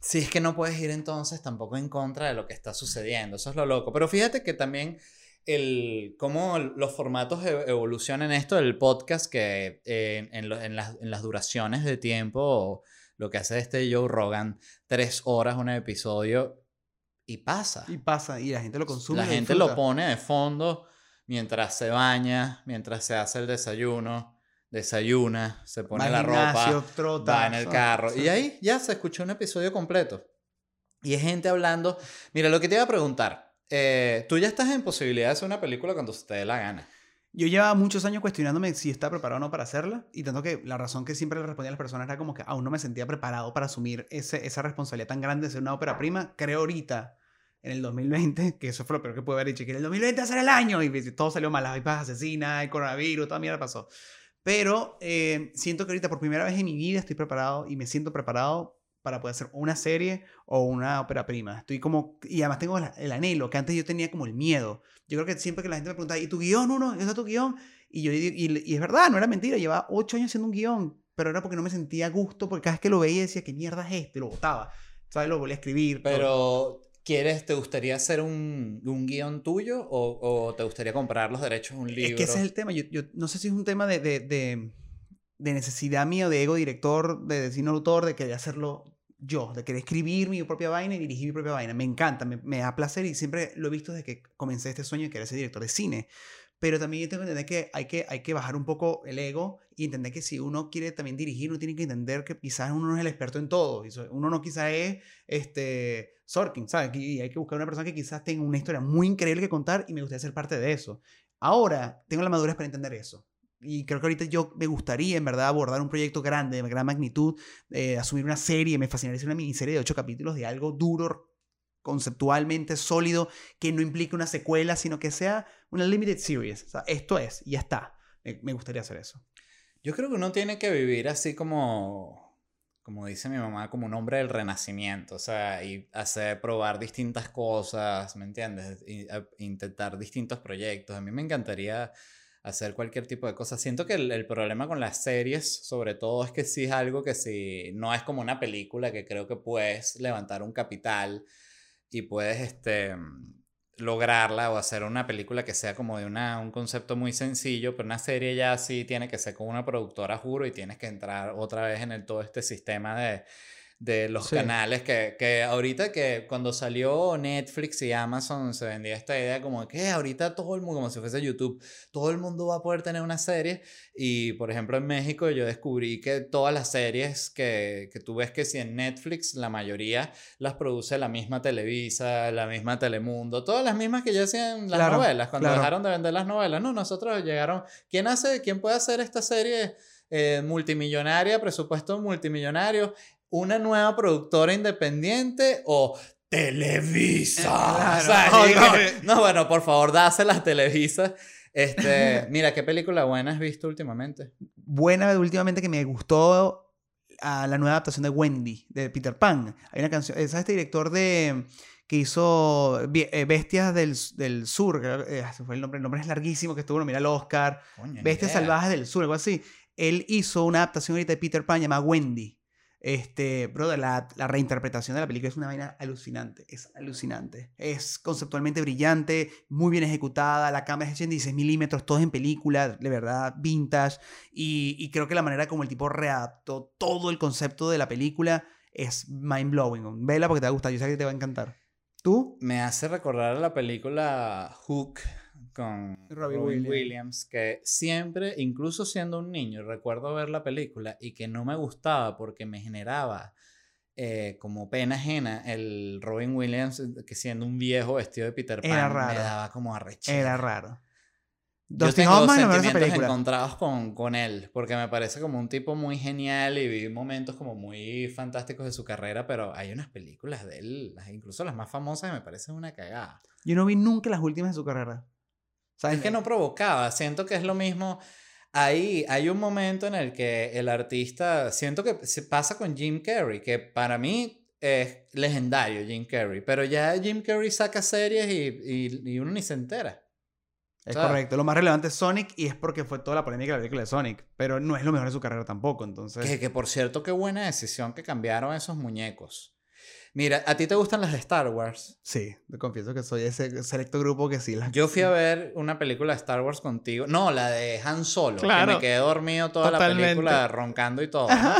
Si es que no puedes ir entonces tampoco en contra de lo que está sucediendo, eso es lo loco. Pero fíjate que también el, cómo los formatos e- evolucionan esto del podcast, que eh, en, lo- en las, en las duraciones de tiempo, lo que hace este Joe Rogan, tres horas un episodio, y pasa. Y pasa, y la gente lo consume. La gente lo pone de fondo mientras se baña, mientras se hace el desayuno, desayuna, se pone la gimnasio, ropa, trota, va en el carro. Sí. Y ahí ya se escuchó un episodio completo. Y es gente hablando. Mira, lo que te iba a preguntar. Eh, Tú ya estás en posibilidad de hacer una película cuando se te dé la gana. Yo llevaba muchos años cuestionándome si estaba preparado o no para hacerla. Y tanto que la razón que siempre le respondía a las personas era como que aún no me sentía preparado para asumir esa responsabilidad tan grande de ser una ópera prima. Creo ahorita, en el 2020, que eso fue lo peor que pude haber dicho, que en el 2020 va a ser el año. Y pues, todo salió mal. Las vipas asesinas, el coronavirus, toda mierda pasó. Pero eh, siento que ahorita por primera vez en mi vida estoy preparado y me siento preparado para poder hacer una serie o una ópera prima. Estoy como... Y además tengo el anhelo, que antes yo tenía como el miedo. Yo creo que siempre que la gente me preguntaba, ¿y tu guion, uno? ¿Ese es tu guion? Y yo y, y es verdad, no era mentira. Llevaba ocho años haciendo un guion, pero era porque no me sentía a gusto, porque cada vez que lo veía decía, ¿qué mierda es este? Lo botaba. ¿Sabes? Lo volví a escribir. todo. Pero, ¿quieres, te gustaría hacer un, un guion tuyo o, o te gustaría comprar los derechos de un libro? Es que ese es el tema. Yo, yo no sé si es un tema de, de, de, de necesidad mío, de ego director, de cine autor, de querer hacerlo yo, de querer escribir mi propia vaina y dirigir mi propia vaina. Me encanta, me, me da placer y siempre lo he visto desde que comencé este sueño de querer ser director de cine. Pero también tengo que entender que hay, que hay que bajar un poco el ego y entender que si uno quiere también dirigir, uno tiene que entender que quizás uno no es el experto en todo. Uno no quizás es este, Sorkin, ¿sabes? Y hay que buscar una persona que quizás tenga una historia muy increíble que contar y me gustaría ser parte de eso. Ahora tengo la madurez para entender eso. Y creo que ahorita yo me gustaría, en verdad, abordar un proyecto grande, de gran magnitud, eh, asumir una serie, me fascinaría hacer una miniserie de ocho capítulos de algo duro, conceptualmente sólido, que no implique una secuela, sino que sea una limited series. O sea, esto es, y ya está. Me, me gustaría hacer eso. Yo creo que uno tiene que vivir así como, como dice mi mamá, como un hombre del renacimiento, o sea, y hacer, probar distintas cosas, ¿me entiendes? Y, a- intentar distintos proyectos. A mí me encantaría hacer cualquier tipo de cosas. Siento que el, el problema con las series, sobre todo, es que sí es algo que si no es como una película que creo que puedes levantar un capital y puedes, este lograrla o hacer una película que sea como de una, un concepto muy sencillo, pero una serie ya sí tiene que ser con una productora, juro, y tienes que entrar otra vez en todo este sistema de, de los Sí. canales que, que ahorita que cuando salió Netflix y Amazon se vendía esta idea como que ahorita todo el mundo, como si fuese YouTube, todo el mundo va a poder tener una serie y por ejemplo en México yo descubrí que todas las series que, que tú ves que si en Netflix la mayoría las produce la misma Televisa, la misma Telemundo, todas las mismas que ya hacían las Claro, novelas, cuando claro. dejaron de vender las novelas, no, nosotros llegaron, ¿quién hace, quién puede hacer esta serie eh, multimillonaria, presupuesto multimillonario, una nueva productora independiente o Televisa? Claro, O sea, no, bueno, por favor, dáselas a Televisa. Este, mira, ¿qué película buena has visto últimamente? Buena últimamente que me gustó a la nueva adaptación de Wendy, de Peter Pan. Hay una canción, es este director de que hizo eh, Bestias del, del Sur, eh, ese fue el nombre, el nombre es larguísimo, que estuvo nominado al Oscar. Coño, Bestias idea. Salvajes del Sur, algo así. Él hizo una adaptación ahorita de Peter Pan llamada Wendy. Este, brother, la, reinterpretación de la película es una vaina alucinante. Es alucinante. Es conceptualmente brillante, muy bien ejecutada. La cámara es 86 milímetros, todo en película, de verdad, vintage. Y, creo que la manera como el tipo readaptó todo el concepto de la película es mind blowing. Vela porque te va a gustar. Yo sé que te va a encantar. ¿Tú? Me hace recordar la película Hook con Robin Robin, Williams. Williams. que siempre, incluso siendo un niño, recuerdo ver la película y que no me gustaba porque me generaba eh, como pena ajena el Robin Williams eh, que siendo un viejo vestido de Peter Pan Era me raro. daba como arrechera. Era raro. Yo Dustin tengo esa sentimientos película. encontrados con, con él, porque me parece como un tipo muy genial y vi momentos como muy fantásticos de su carrera, pero hay unas películas de él, incluso las más famosas, que me parecen una cagada. Yo no vi nunca las últimas de su carrera. ¿Sabes? Es que no provocaba, siento que es lo mismo. Ahí hay un momento en el que el artista, siento que se pasa con Jim Carrey, que para mí es legendario Jim Carrey, pero ya Jim Carrey saca series y, y, y uno ni se entera. Es ¿sabes? correcto. Lo más relevante es Sonic y es porque fue toda la polémica de la película de Sonic. Pero no es lo mejor de su carrera tampoco. Entonces. Que, que por cierto, qué buena decisión que cambiaron esos muñecos. Mira, ¿a ti te gustan las de Star Wars? Sí, te confieso que soy ese selecto grupo que sí. Las... Yo fui a ver una película de Star Wars contigo. No, la de Han Solo. Que Claro. me quedé dormido toda la película roncando y todo. ¿no?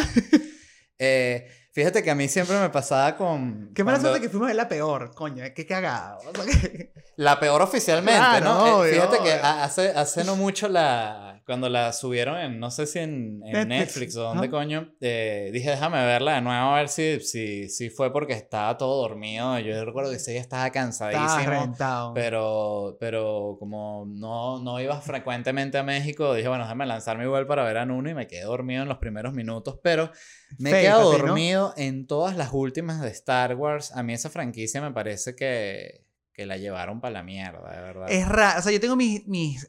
Eh, fíjate que a mí siempre me pasaba con... Qué mala cuando- suerte que fuimos a ver la peor, coño. Qué cagada. O sea, que- La peor oficialmente, Claro, ¿no? Eh, obvio, fíjate que obvio. a- hace, hace no mucho la... Cuando la subieron en, no sé si en, en Netflix, Netflix, o dónde coño, eh, dije, déjame verla de nuevo a ver si, si, si fue porque estaba todo dormido. Yo recuerdo que día estaba Estaba cansadísimo. reventado. Pero, pero como no, no iba frecuentemente a México, dije, bueno, déjame lanzarme igual para ver a Nuno y me quedé dormido en los primeros minutos, pero me he quedado papi, ¿no? dormido en todas las últimas de Star Wars. A mí esa franquicia me parece que, que la llevaron para la mierda, de verdad. Es raro. O sea, yo tengo mis, mis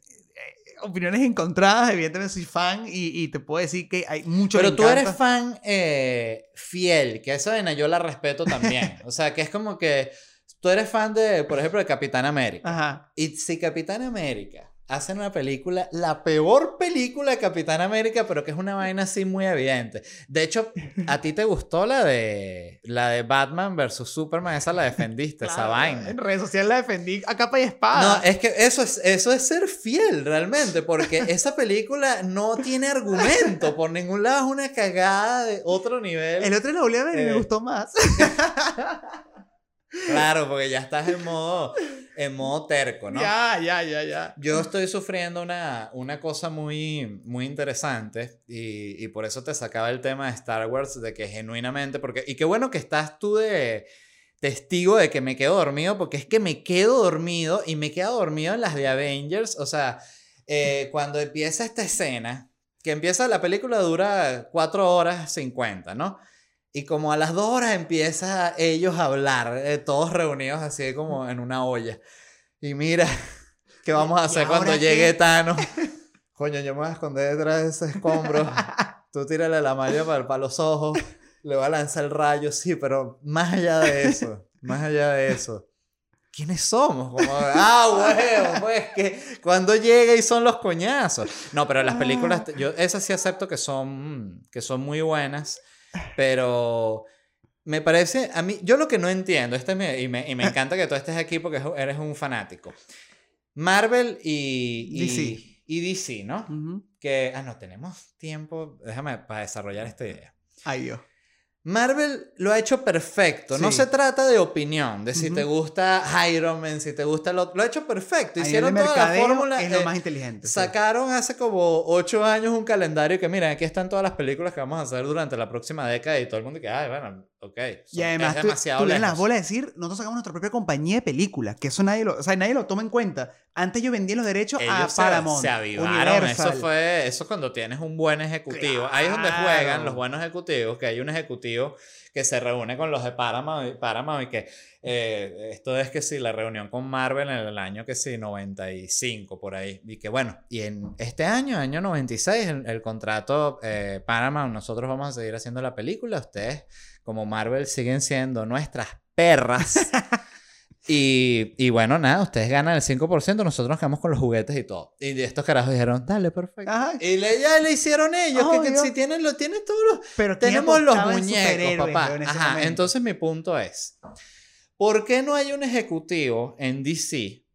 opiniones encontradas. Evidentemente soy fan y, y te puedo decir que hay mucho Pero tú eres fan eh, fiel, que esa vaina yo la respeto también. o sea, que es como que tú eres fan de, por ejemplo, de Capitán América. Ajá. Y si Capitán América hacen una película, la peor película de Capitán América, pero que es una vaina así muy evidente. De hecho, ¿a ti te gustó la de la de Batman versus Superman? Esa la defendiste, esa vaina. En redes sociales la defendí a capa y espada. No, es que eso es, eso es ser fiel realmente, porque esa película no tiene argumento por ningún lado, es una cagada de otro nivel. El otro la volví a ver y me Eh. gustó más. Claro, porque ya estás en modo, en modo terco, ¿no? Ya, ya, ya, ya. Yo estoy sufriendo una, una cosa muy, muy interesante y, y por eso te sacaba el tema de Star Wars, de que genuinamente, porque, y qué bueno que estás tú de testigo de que me quedo dormido, porque es que me quedo dormido y me quedo dormido en las de Avengers, o sea, eh, cuando empieza esta escena, que empieza, la película dura 4 horas 50, ¿no? Y como a las 2 horas empieza ellos a hablar, eh, todos reunidos así como en una olla. Y mira, ¿qué vamos a ¿Y hacer cuando ahora llegue qué? Thanos? Coño, yo me voy a esconder detrás de ese escombro. Tú tírale la malla para, para los ojos. Le va a lanzar el rayo, sí, pero más allá de eso, más allá de eso. ¿Quiénes somos? Como, ah, huevo, pues que cuando llega y son los coñazos. No, pero las películas, yo esas sí acepto que son, que son muy buenas, pero me parece, a mí, yo lo que no entiendo, este me- y, me, y me encanta que tú estés aquí porque eres un fanático. Marvel y, y DC. y DC, ¿no? Que, ah, no, tenemos tiempo, déjame para desarrollar esta idea. Ay, Dios. Marvel lo ha hecho perfecto. No se trata de opinión, de si te gusta Iron Man, si te gusta lo Lo ha hecho perfecto. A Hicieron toda la fórmula. es lo eh, más inteligente. sí. Sacaron hace como ocho años un calendario que, mira, aquí están todas las películas que vamos a hacer durante la próxima década y todo el mundo que, ay, bueno, ok. Y son- además, es tú, demasiado tuvieron las lejos. bolas de decir, nosotros sacamos nuestra propia compañía de películas, que eso nadie lo, o sea, nadie lo toma en cuenta. Antes yo vendía los derechos a Ellos se, Paramount, se avivaron. Universal. Eso fue, eso cuando tienes un buen ejecutivo. Ahí es donde Claro. juegan los buenos ejecutivos, que hay un ejecutivo que se reúne con los de Paramount, Paramount y que eh, esto es que sí, la reunión con Marvel en el año que sí, 95 por ahí. Y que bueno, y en este año, año 96, el, el contrato eh, Paramount, nosotros vamos a seguir haciendo la película. Ustedes, como Marvel, siguen siendo nuestras perras. Y, y bueno, nada, ustedes ganan el 5%, nosotros nos quedamos con los juguetes y todo. Y estos carajos dijeron, dale, perfecto. Ajá. Y le, ya le hicieron ellos, que, si tienen, lo, tienen todos los... Pero ¿quién Tenemos los muñecos, papá. en Ajá, momento? entonces mi punto es, ¿por qué no hay un ejecutivo en DC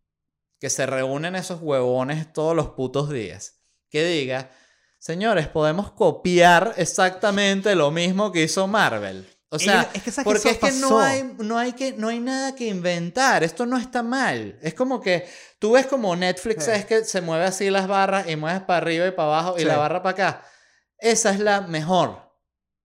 que se reúnen esos huevones todos los putos días que diga, señores, podemos copiar exactamente lo mismo que hizo Marvel? O sea, Ellos- es que, ¿sabes qué? porque es que no hay, no, hay que no hay nada que inventar. Esto no está mal. Es como que tú ves como Netflix Sí. es que se mueve así las barras y mueves para arriba y para abajo y la barra para acá. Esa es la mejor.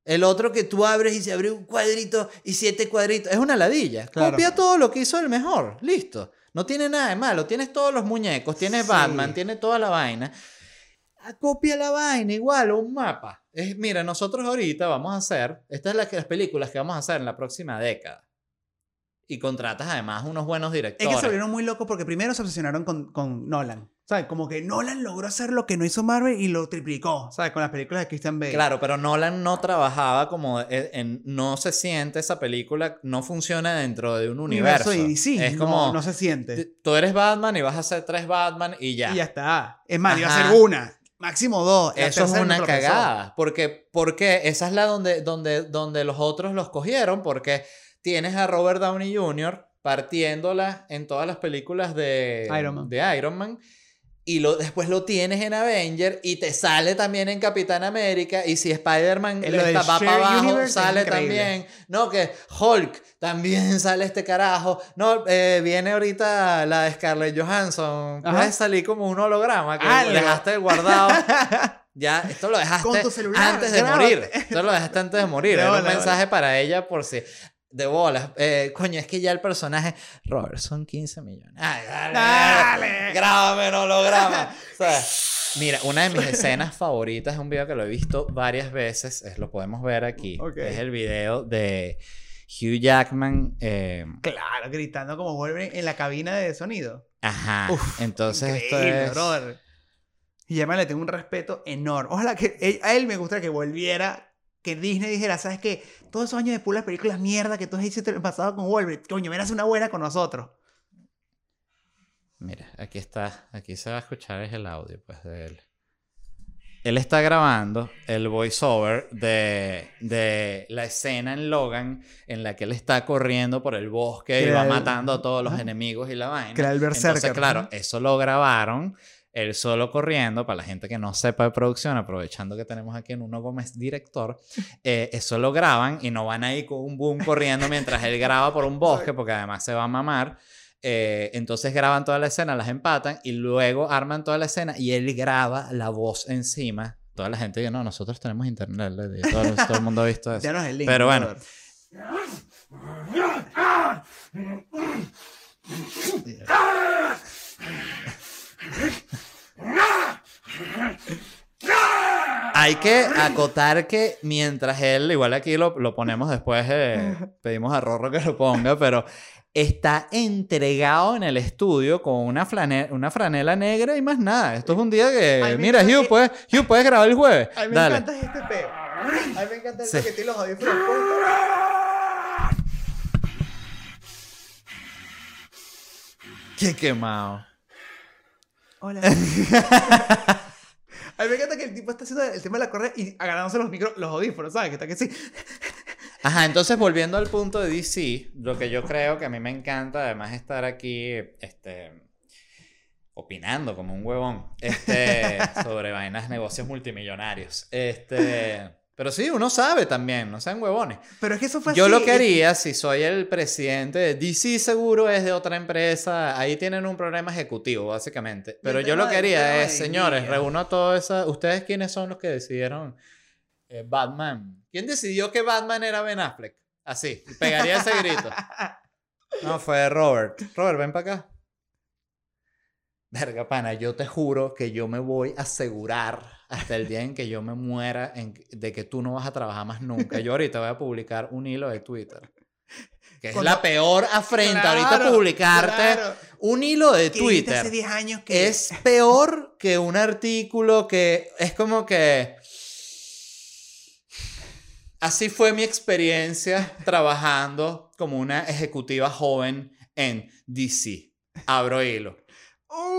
El otro que tú abres y se abre un cuadrito y siete cuadritos. Es una ladilla. Claro. Copia todo lo que hizo el mejor. Listo. No tiene nada de malo. Tienes todos los muñecos, tienes Sí. Batman, tienes toda la vaina. Ah, Copia la vaina igual, o un mapa. Es, mira, nosotros ahorita vamos a hacer, estas es que- las películas que vamos a hacer en la próxima década. Y contratas además unos buenos Es directores. que se volvieron muy locos porque primero se obsesionaron con, con Nolan. ¿Sabes? Como que Nolan logró hacer lo que no hizo Marvel y lo triplicó. ¿Sabes? Con las películas de Christian Bale. Claro, pero Nolan no trabajaba como en, en- no se siente esa película, no funciona dentro de un universo. Universo y DC. es no- como No, se siente. tú eres Batman y vas a hacer tres Batman y ya. Y ya está. Es más, iba a ser una. Máximo dos. La Eso es una cagada. Porque, porque esa es la donde, donde, donde los otros los cogieron. Porque tienes a Robert Downey Jr. partiéndola en todas las películas de Iron Man. de Iron Man. Y lo, después lo tienes en Avenger y te sale también en Capitán América. Y si Spider-Man va para abajo, Universe sale también. No, que Hulk también sale este carajo. No, eh, viene ahorita la de Scarlett Johansson. Ajá. Puede salir como un holograma que Algo. dejaste guardado. Ya, esto lo dejaste Con tu celular, antes de grábate. morir. Esto lo dejaste antes de morir. Era un mensaje para ella por si. De bolas. Eh, coño, es que ya el personaje. Robert, son 15 millones. Ay, dale. Dale. Grábame en holograma. O sea, mira, una de mis escenas favoritas es un video que lo he visto varias veces. Es, lo podemos ver aquí. Es el video de Hugh Jackman. eh, Claro, gritando como Wolverine en la cabina de sonido. ajá. Uf, Entonces, esto es. brother. Y además le tengo un respeto enorme. Ojalá que él- a él me gustaría que volviera, que Disney dijera, ¿sabes qué? Todos esos años de puras películas mierda que tú has hecho el pasado con Wolverine, coño, verás una buena con nosotros. Mira, aquí está, aquí se va a escuchar es el audio pues de él. Él está grabando el voiceover de, de la escena en Logan en la que él está corriendo por el bosque Que y va el- matando a todos los enemigos y la vaina. Que era el Entonces, Berserker, claro, ajá. eso lo grabaron él solo corriendo, para la gente que no sepa de producción, aprovechando que tenemos aquí en Uno Gómez director, eh, eso lo graban y no van ahí con un boom corriendo mientras él graba por un bosque, porque además se va a mamar. Eh, entonces graban toda la escena, las empatan y luego arman toda la escena y él graba la voz encima. Toda la gente dice, no, nosotros tenemos internet, todo, todo el mundo ha visto eso. Ya no es el link. Pero bueno. Hay que acotar que mientras él, igual aquí lo, lo ponemos después, eh, pedimos a Rorro que lo ponga, pero está entregado en el estudio con una, flane- una franela negra y más nada. Esto es un día que, me mira, Hugh, puedes, Hugh, puedes grabar el jueves. A mí me Dale. encanta este peo. A mí me encanta el Sí. que tiene los audífonos. Qué quemado. Hola. A mí me encanta que el tipo está haciendo el tema de la correa y agarrándose los micros, los audífonos, ¿sabes? Que está que sí. Ajá, entonces volviendo al punto de DC, lo que yo creo que a mí me encanta, además de estar aquí, este, opinando como un huevón, este, sobre vainas, negocios multimillonarios, este, pero sí, uno sabe también, no sean huevones. Pero es que eso fue Yo así. lo que haría, si soy el presidente de DC, seguro es de otra empresa. Ahí tienen un problema ejecutivo, básicamente. Pero yo lo que haría es, señores, reúno todo eso. ¿Ustedes quiénes son los que decidieron eh, Batman? ¿Quién decidió que Batman era Ben Affleck? Así, pegaría ese grito. No, fue Robert. Robert, ven para acá. Verga, pana, yo te juro que yo me voy a asegurar hasta el día en que yo me muera en- de que tú no vas a trabajar más nunca. Yo ahorita voy a publicar un hilo de Twitter. Que es Cuando- la peor afrenta ahorita Claro, publicarte claro. un hilo de Twitter. hace 10 años que Es peor que un artículo que es como que... Así fue mi experiencia trabajando como una ejecutiva joven en DC. Abro hilo.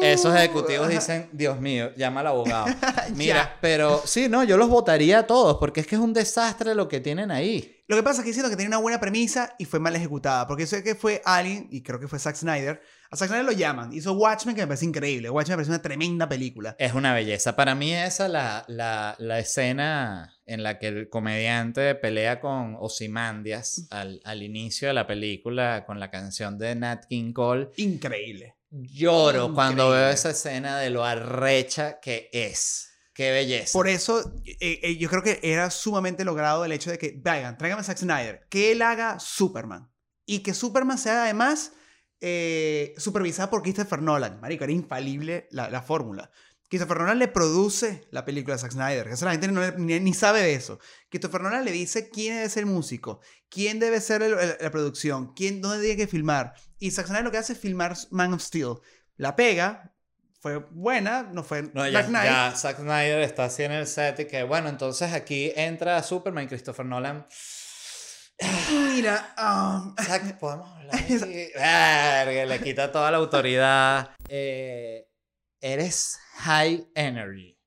Esos Uh, ejecutivos dicen, Dios mío, llama al abogado. Mira, pero sí, no, yo los votaría a todos porque es que es un desastre lo que tienen ahí. Lo que pasa es que siento que tenía una buena premisa y fue mal ejecutada. Porque sé que fue alguien, y creo que fue Zack Snyder. A Zack Snyder lo llaman. Hizo Watchmen, que me parece increíble. Watchmen me parece una tremenda película. Es una belleza. Para mí esa la, la, la escena en la que el comediante pelea con Ozymandias al, al inicio de la película con la canción de Nat King Cole. Increíble. Lloro cuando veo esa escena de lo arrecha que es. Qué belleza. Por eso, eh, eh, yo creo que era sumamente logrado el hecho de que, vayan, tráigame a Zack Snyder, que él haga Superman. Y que Superman sea además eh, supervisada por Christopher Nolan. Marico, era infalible la, la fórmula. Christopher Nolan le produce la película de Zack Snyder. Que eso la gente no ni, ni sabe de eso. Christopher Nolan le dice quién debe ser el músico, quién debe ser el- el- la producción, quién, dónde tiene que filmar. Y Zack Snyder lo que hace es filmar Man of Steel. La pega, fue buena, no fue No, ya, Knight. ya Zack Snyder está así en el set y que, bueno, entonces aquí entra Superman y Christopher Nolan. Mira, Zack, podemos hablar? Verga, le quita toda la autoridad. Eh, eres high energy.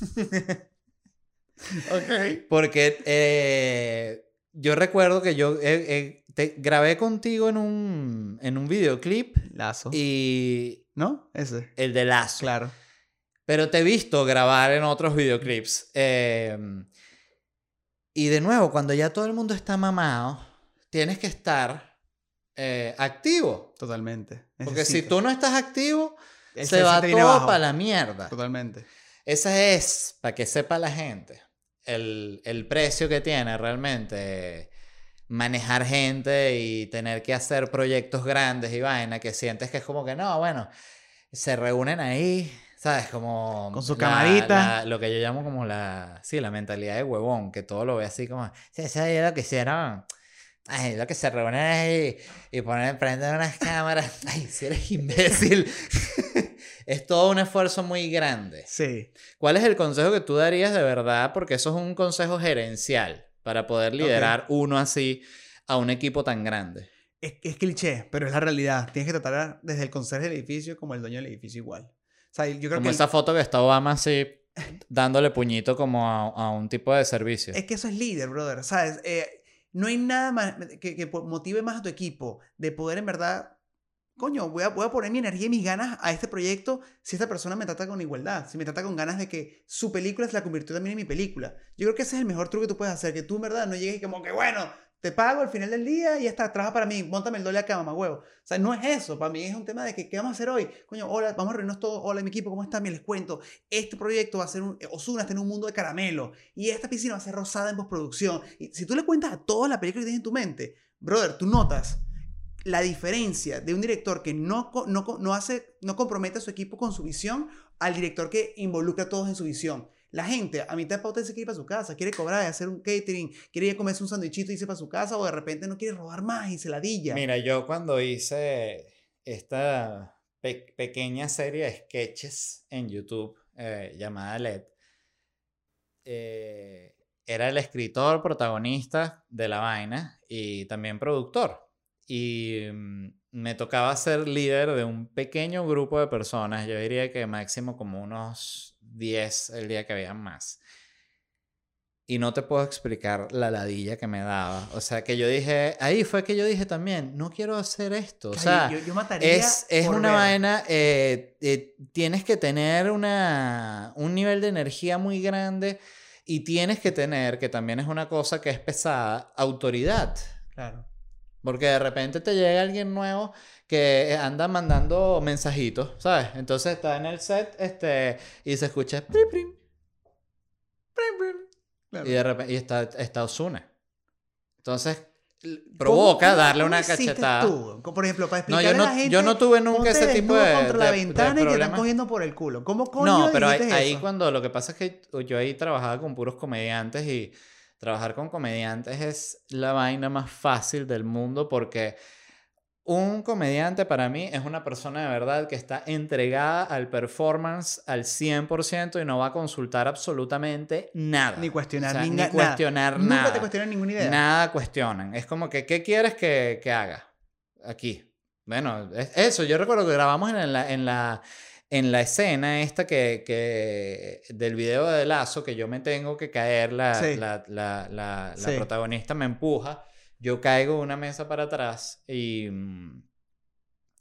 ok. Porque eh, yo recuerdo que yo eh, eh, te grabé contigo en un, en un videoclip Lazo. y ¿No? Ese. el de Lazo. Claro. Pero te he visto grabar en otros videoclips. eh, y de nuevo, cuando ya todo el mundo está mamado, tienes que estar eh, activo. Totalmente. Porque si Necesito. tú no estás activo, El se va todo para la mierda. Totalmente. Ese es, para que sepa la gente, el, el precio que tiene realmente manejar gente y tener que hacer proyectos grandes y vaina que sientes que es como que no, bueno, se reúnen ahí, ¿sabes? Como... Con su la- camarita. la- lo que yo llamo como la, sí, la mentalidad de huevón, que todo lo ve así como, sí, eso es lo que hicieron. Ay, lo que se reúnen ahí y ponen de unas cámaras. Ay, si eres imbécil. es todo un esfuerzo muy grande. Sí. ¿Cuál es el consejo que tú darías de verdad? Porque eso es un consejo gerencial para poder liderar uno así a un equipo tan grande. Es, es cliché, pero es la realidad. Tienes que tratar desde el conserje del edificio como el dueño del edificio igual. O sea, yo creo Como que... el- esa foto que está Obama así dándole puñito como a, a un tipo de servicio. Es que eso es líder, brother. ¿Sabes? Eh, no hay nada más que, que motive más a tu equipo de poder en verdad. Coño, voy a, voy a poner mi energía y mis ganas a este proyecto si esta persona me trata con igualdad, si me trata con ganas de que su película se la convirtió también en mi película. Yo creo que ese es el mejor truco que tú puedes hacer, que tú en verdad no llegues y como que, bueno, te pago al final del día y está, trabaja para mí, montame el doble acá, mamá huevo. O sea, no es eso, para mí es un tema de que, ¿qué vamos a hacer hoy? Coño, hola, vamos a reunirnos todos, hola mi equipo, ¿cómo están? Bien, les cuento, este proyecto va a ser un, Osuna está en un mundo de caramelo y esta piscina va a ser rosada en postproducción. Y si tú le cuentas a toda la película que tienes en tu mente, brother, tú notas la diferencia de un director que no, no, no, hace, no compromete a su equipo con su visión al director que involucra a todos en su visión. La gente a mitad de pauta se quiere ir para su casa, quiere cobrar hacer un catering, quiere ir a comerse un sándwichito y irse para su casa o de repente no quiere robar más y se la dilla. Mira, yo cuando hice esta pe- pequeña serie de sketches en YouTube eh, llamada LED, eh, era el escritor, protagonista de la vaina y también productor. Y mm, me tocaba ser líder de un pequeño grupo de personas, yo diría que máximo como unos 10 el día que había más. Y no te puedo explicar la ladilla que me daba. O sea, que yo dije, ahí fue que yo dije también, no quiero hacer esto. O sea, yo, yo mataría es, es una ver. vaina, eh, eh, tienes que tener una, un nivel de energía muy grande y tienes que tener, que también es una cosa que es pesada, autoridad. Claro. Porque de repente te llega alguien nuevo que anda mandando mensajitos, ¿sabes? Entonces está en el set este, y se escucha prim, prim, prim, prim, claro. y de repente y está, está Ozuna. Entonces provoca ¿Cómo- darle cómo una cachetada. tú? Por ejemplo, para No, explicarle yo a la no, gente, yo no tuve nunca ese tipo de, contra la de- de ventana y te están cogiendo por el culo. ¿Cómo coño No, pero ahí, ahí cuando lo que pasa es que yo ahí trabajaba con puros comediantes y trabajar con comediantes es la vaina más fácil del mundo porque un comediante para mí es una persona de verdad que está entregada al performance al 100% y no va a consultar absolutamente nada. Ni cuestionar, O sea, ni ni na- nada. cuestionar Nunca nada. te cuestionan ninguna idea. Nada cuestionan. Es como que, ¿qué quieres que, que haga aquí? Bueno, es- eso, yo recuerdo que grabamos en la, en la, en la escena esta que, que del video de Lazo, que yo me tengo que caer, la, Sí. la, la, la, Sí. protagonista me empuja, yo caigo una mesa para atrás y... mm,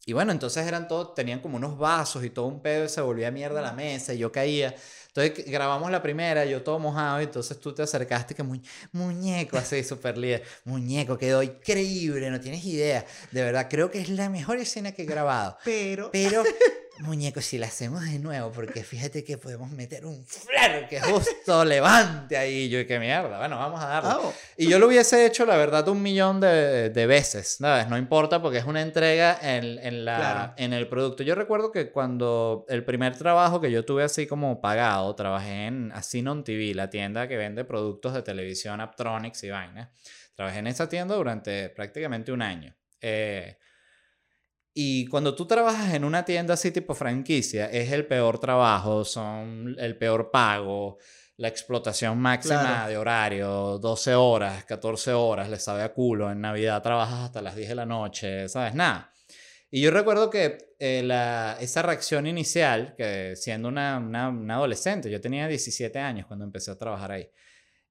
Y bueno, entonces eran todos, tenían como unos vasos y todo un pedo y se volvía mierda la mesa y yo caía. Entonces grabamos la primera, yo todo mojado y entonces tú te acercaste que mu- muñeco así, súper líder. Muñeco, quedó increíble, no tienes idea. De verdad, creo que es la mejor escena que he grabado. Pero. Pero, muñeco, si la hacemos de nuevo, porque fíjate que podemos meter un flare que justo levante ahí. Yo, qué mierda, bueno, vamos a darle. Oh, Y yo lo hubiese hecho, la verdad, un millón de, de veces, ¿sabes? No importa porque es una entrega en, en, la, Claro. en el producto. Yo recuerdo que cuando el primer trabajo que yo tuve así como pagado, trabajé en Asinon TV, la tienda que vende productos de televisión, Aptronics y vainas. Trabajé en esa tienda durante prácticamente un año. Eh, y cuando tú trabajas en una tienda así tipo franquicia, es el peor trabajo, son el peor pago, la explotación máxima Claro. de horario, 12 horas, 14 horas, le sabe a culo. En Navidad trabajas hasta las 10 de la noche, ¿sabes? Nada. Y yo recuerdo que eh, la, esa reacción inicial, que siendo una, una, una adolescente, yo tenía 17 años cuando empecé a trabajar ahí,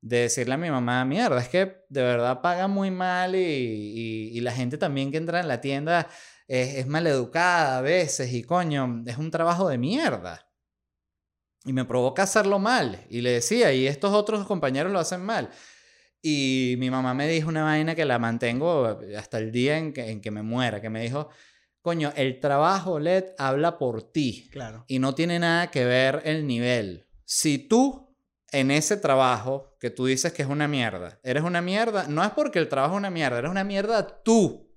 de decirle a mi mamá, mierda, es que de verdad paga muy mal y, y, y la gente también que entra en la tienda es, es maleducada a veces y coño, es un trabajo de mierda. Y me provoca hacerlo mal. Y le decía, y estos otros compañeros lo hacen mal. Y mi mamá me dijo una vaina que la mantengo hasta el día en que, en que me muera, que me dijo, coño, el trabajo LED habla por ti claro. y no tiene nada que ver el nivel. Si tú en ese trabajo que tú dices que es una mierda, eres una mierda, no es porque el trabajo es una mierda, eres una mierda tú.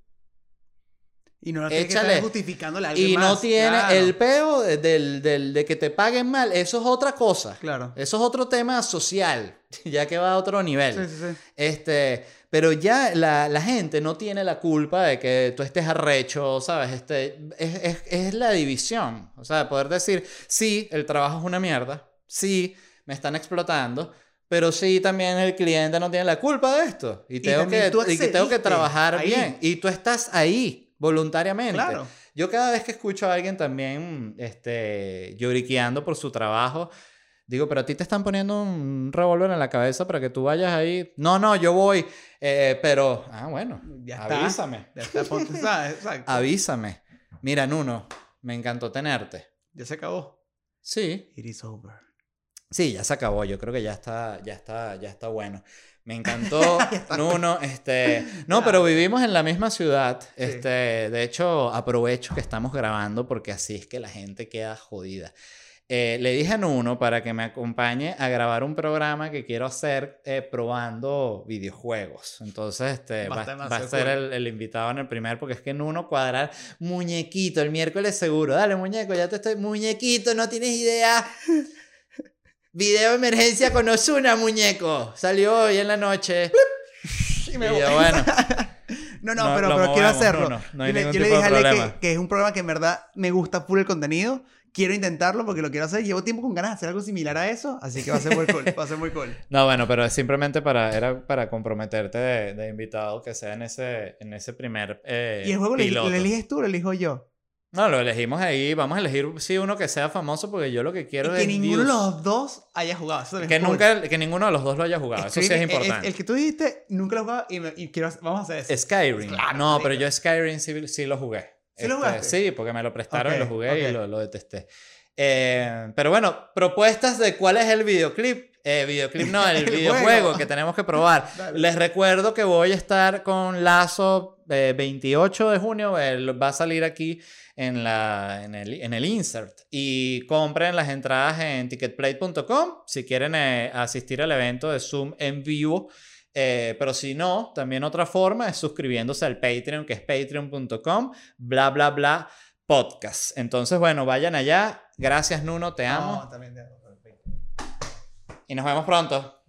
Y no lo tienes que estar justificándole a alguien Y no más, tiene claro, el peo de, del, del- de que te paguen mal, eso es otra cosa. Claro. Eso es otro tema social, ya que va a otro nivel. Sí, sí, sí. Este, pero ya la, la gente no tiene la culpa de que tú estés arrecho, ¿sabes? Este, es, es, es la división. O sea, poder decir, sí, el trabajo es una mierda, sí, me están explotando, pero sí, también el cliente no tiene la culpa de esto. Y tengo, también que, y tengo que trabajar ahí. bien. Y tú estás ahí, voluntariamente. Claro. Yo cada vez que escucho a alguien también este, lloriqueando por su trabajo, digo, pero a ti te están poniendo un revólver en la cabeza para que tú vayas ahí. No, no, yo voy, eh, pero, ah, bueno, Ya está. avísame, Ya está, ponte, ¿sabes? Exacto. avísame. Mira, Nuno, me encantó tenerte. Ya se acabó. Sí, It is over. sí, ya se acabó. Yo creo que ya está, ya está, ya está bueno. Me encantó, Nuno, este... No, pero vivimos en la misma ciudad. Este, de hecho, aprovecho que estamos grabando porque así es que la gente queda jodida. Eh, le dije a Nuno para que me acompañe a grabar un programa que quiero hacer eh, probando videojuegos. Entonces, este, Va a va, va a ser el, el invitado en el primer, porque es que Nuno cuadrar muñequito el miércoles seguro. Dale, muñeco, ya te estoy. Muñequito, no tienes idea. Video de emergencia con Osuna, muñeco. Salió hoy en la noche. Y Y me yo, voy. bueno, No, no, No, pero, pero quiero hacerlo. no, no, no hay yo le, yo le dije a Ale que, que es un programa que en verdad me gusta full el contenido. Quiero intentarlo porque lo quiero hacer. Llevo tiempo con ganas de hacer algo similar a eso. Así que va a ser muy cool. Va a ser muy cool. No, bueno, pero es simplemente para, era para comprometerte de, de invitado que sea en ese, en ese primer eh, ¿Y el juego lo eliges tú o lo elijo yo? No, lo elegimos ahí. Vamos a elegir, sí, uno que sea famoso porque yo lo que Y quiero que es ninguno de los dos haya jugado. Eso Que, cool. nunca, que ninguno de los dos lo haya jugado. Eso sí es Escribe- el- importante. El, que tú dijiste nunca lo he jugado y, me- y quiero, vamos a hacer eso. Skyrim. Claro, no, pero yo Skyrim sí, sí lo jugué. ¿Sí lo Este, jugaste? Sí, porque me lo prestaron y lo jugué y lo, lo detesté. Eh, pero bueno, propuestas de cuál es el videoclip. Eh, videoclip no, el, El videojuego juego. que tenemos que probar. Dale. Les recuerdo que voy a estar con Lazo eh, 28 de junio. él va a salir aquí en, la, en, el, en el insert. Y compren las entradas en ticketplate.com si quieren eh, asistir al evento de Zoom en vivo. Eh, pero si no, también otra forma es suscribiéndose al Patreon, que es patreon.com, bla, bla, bla, podcast. Entonces, bueno, vayan allá. Gracias, Nuno, te amo. No, también te amo. Y nos vemos pronto.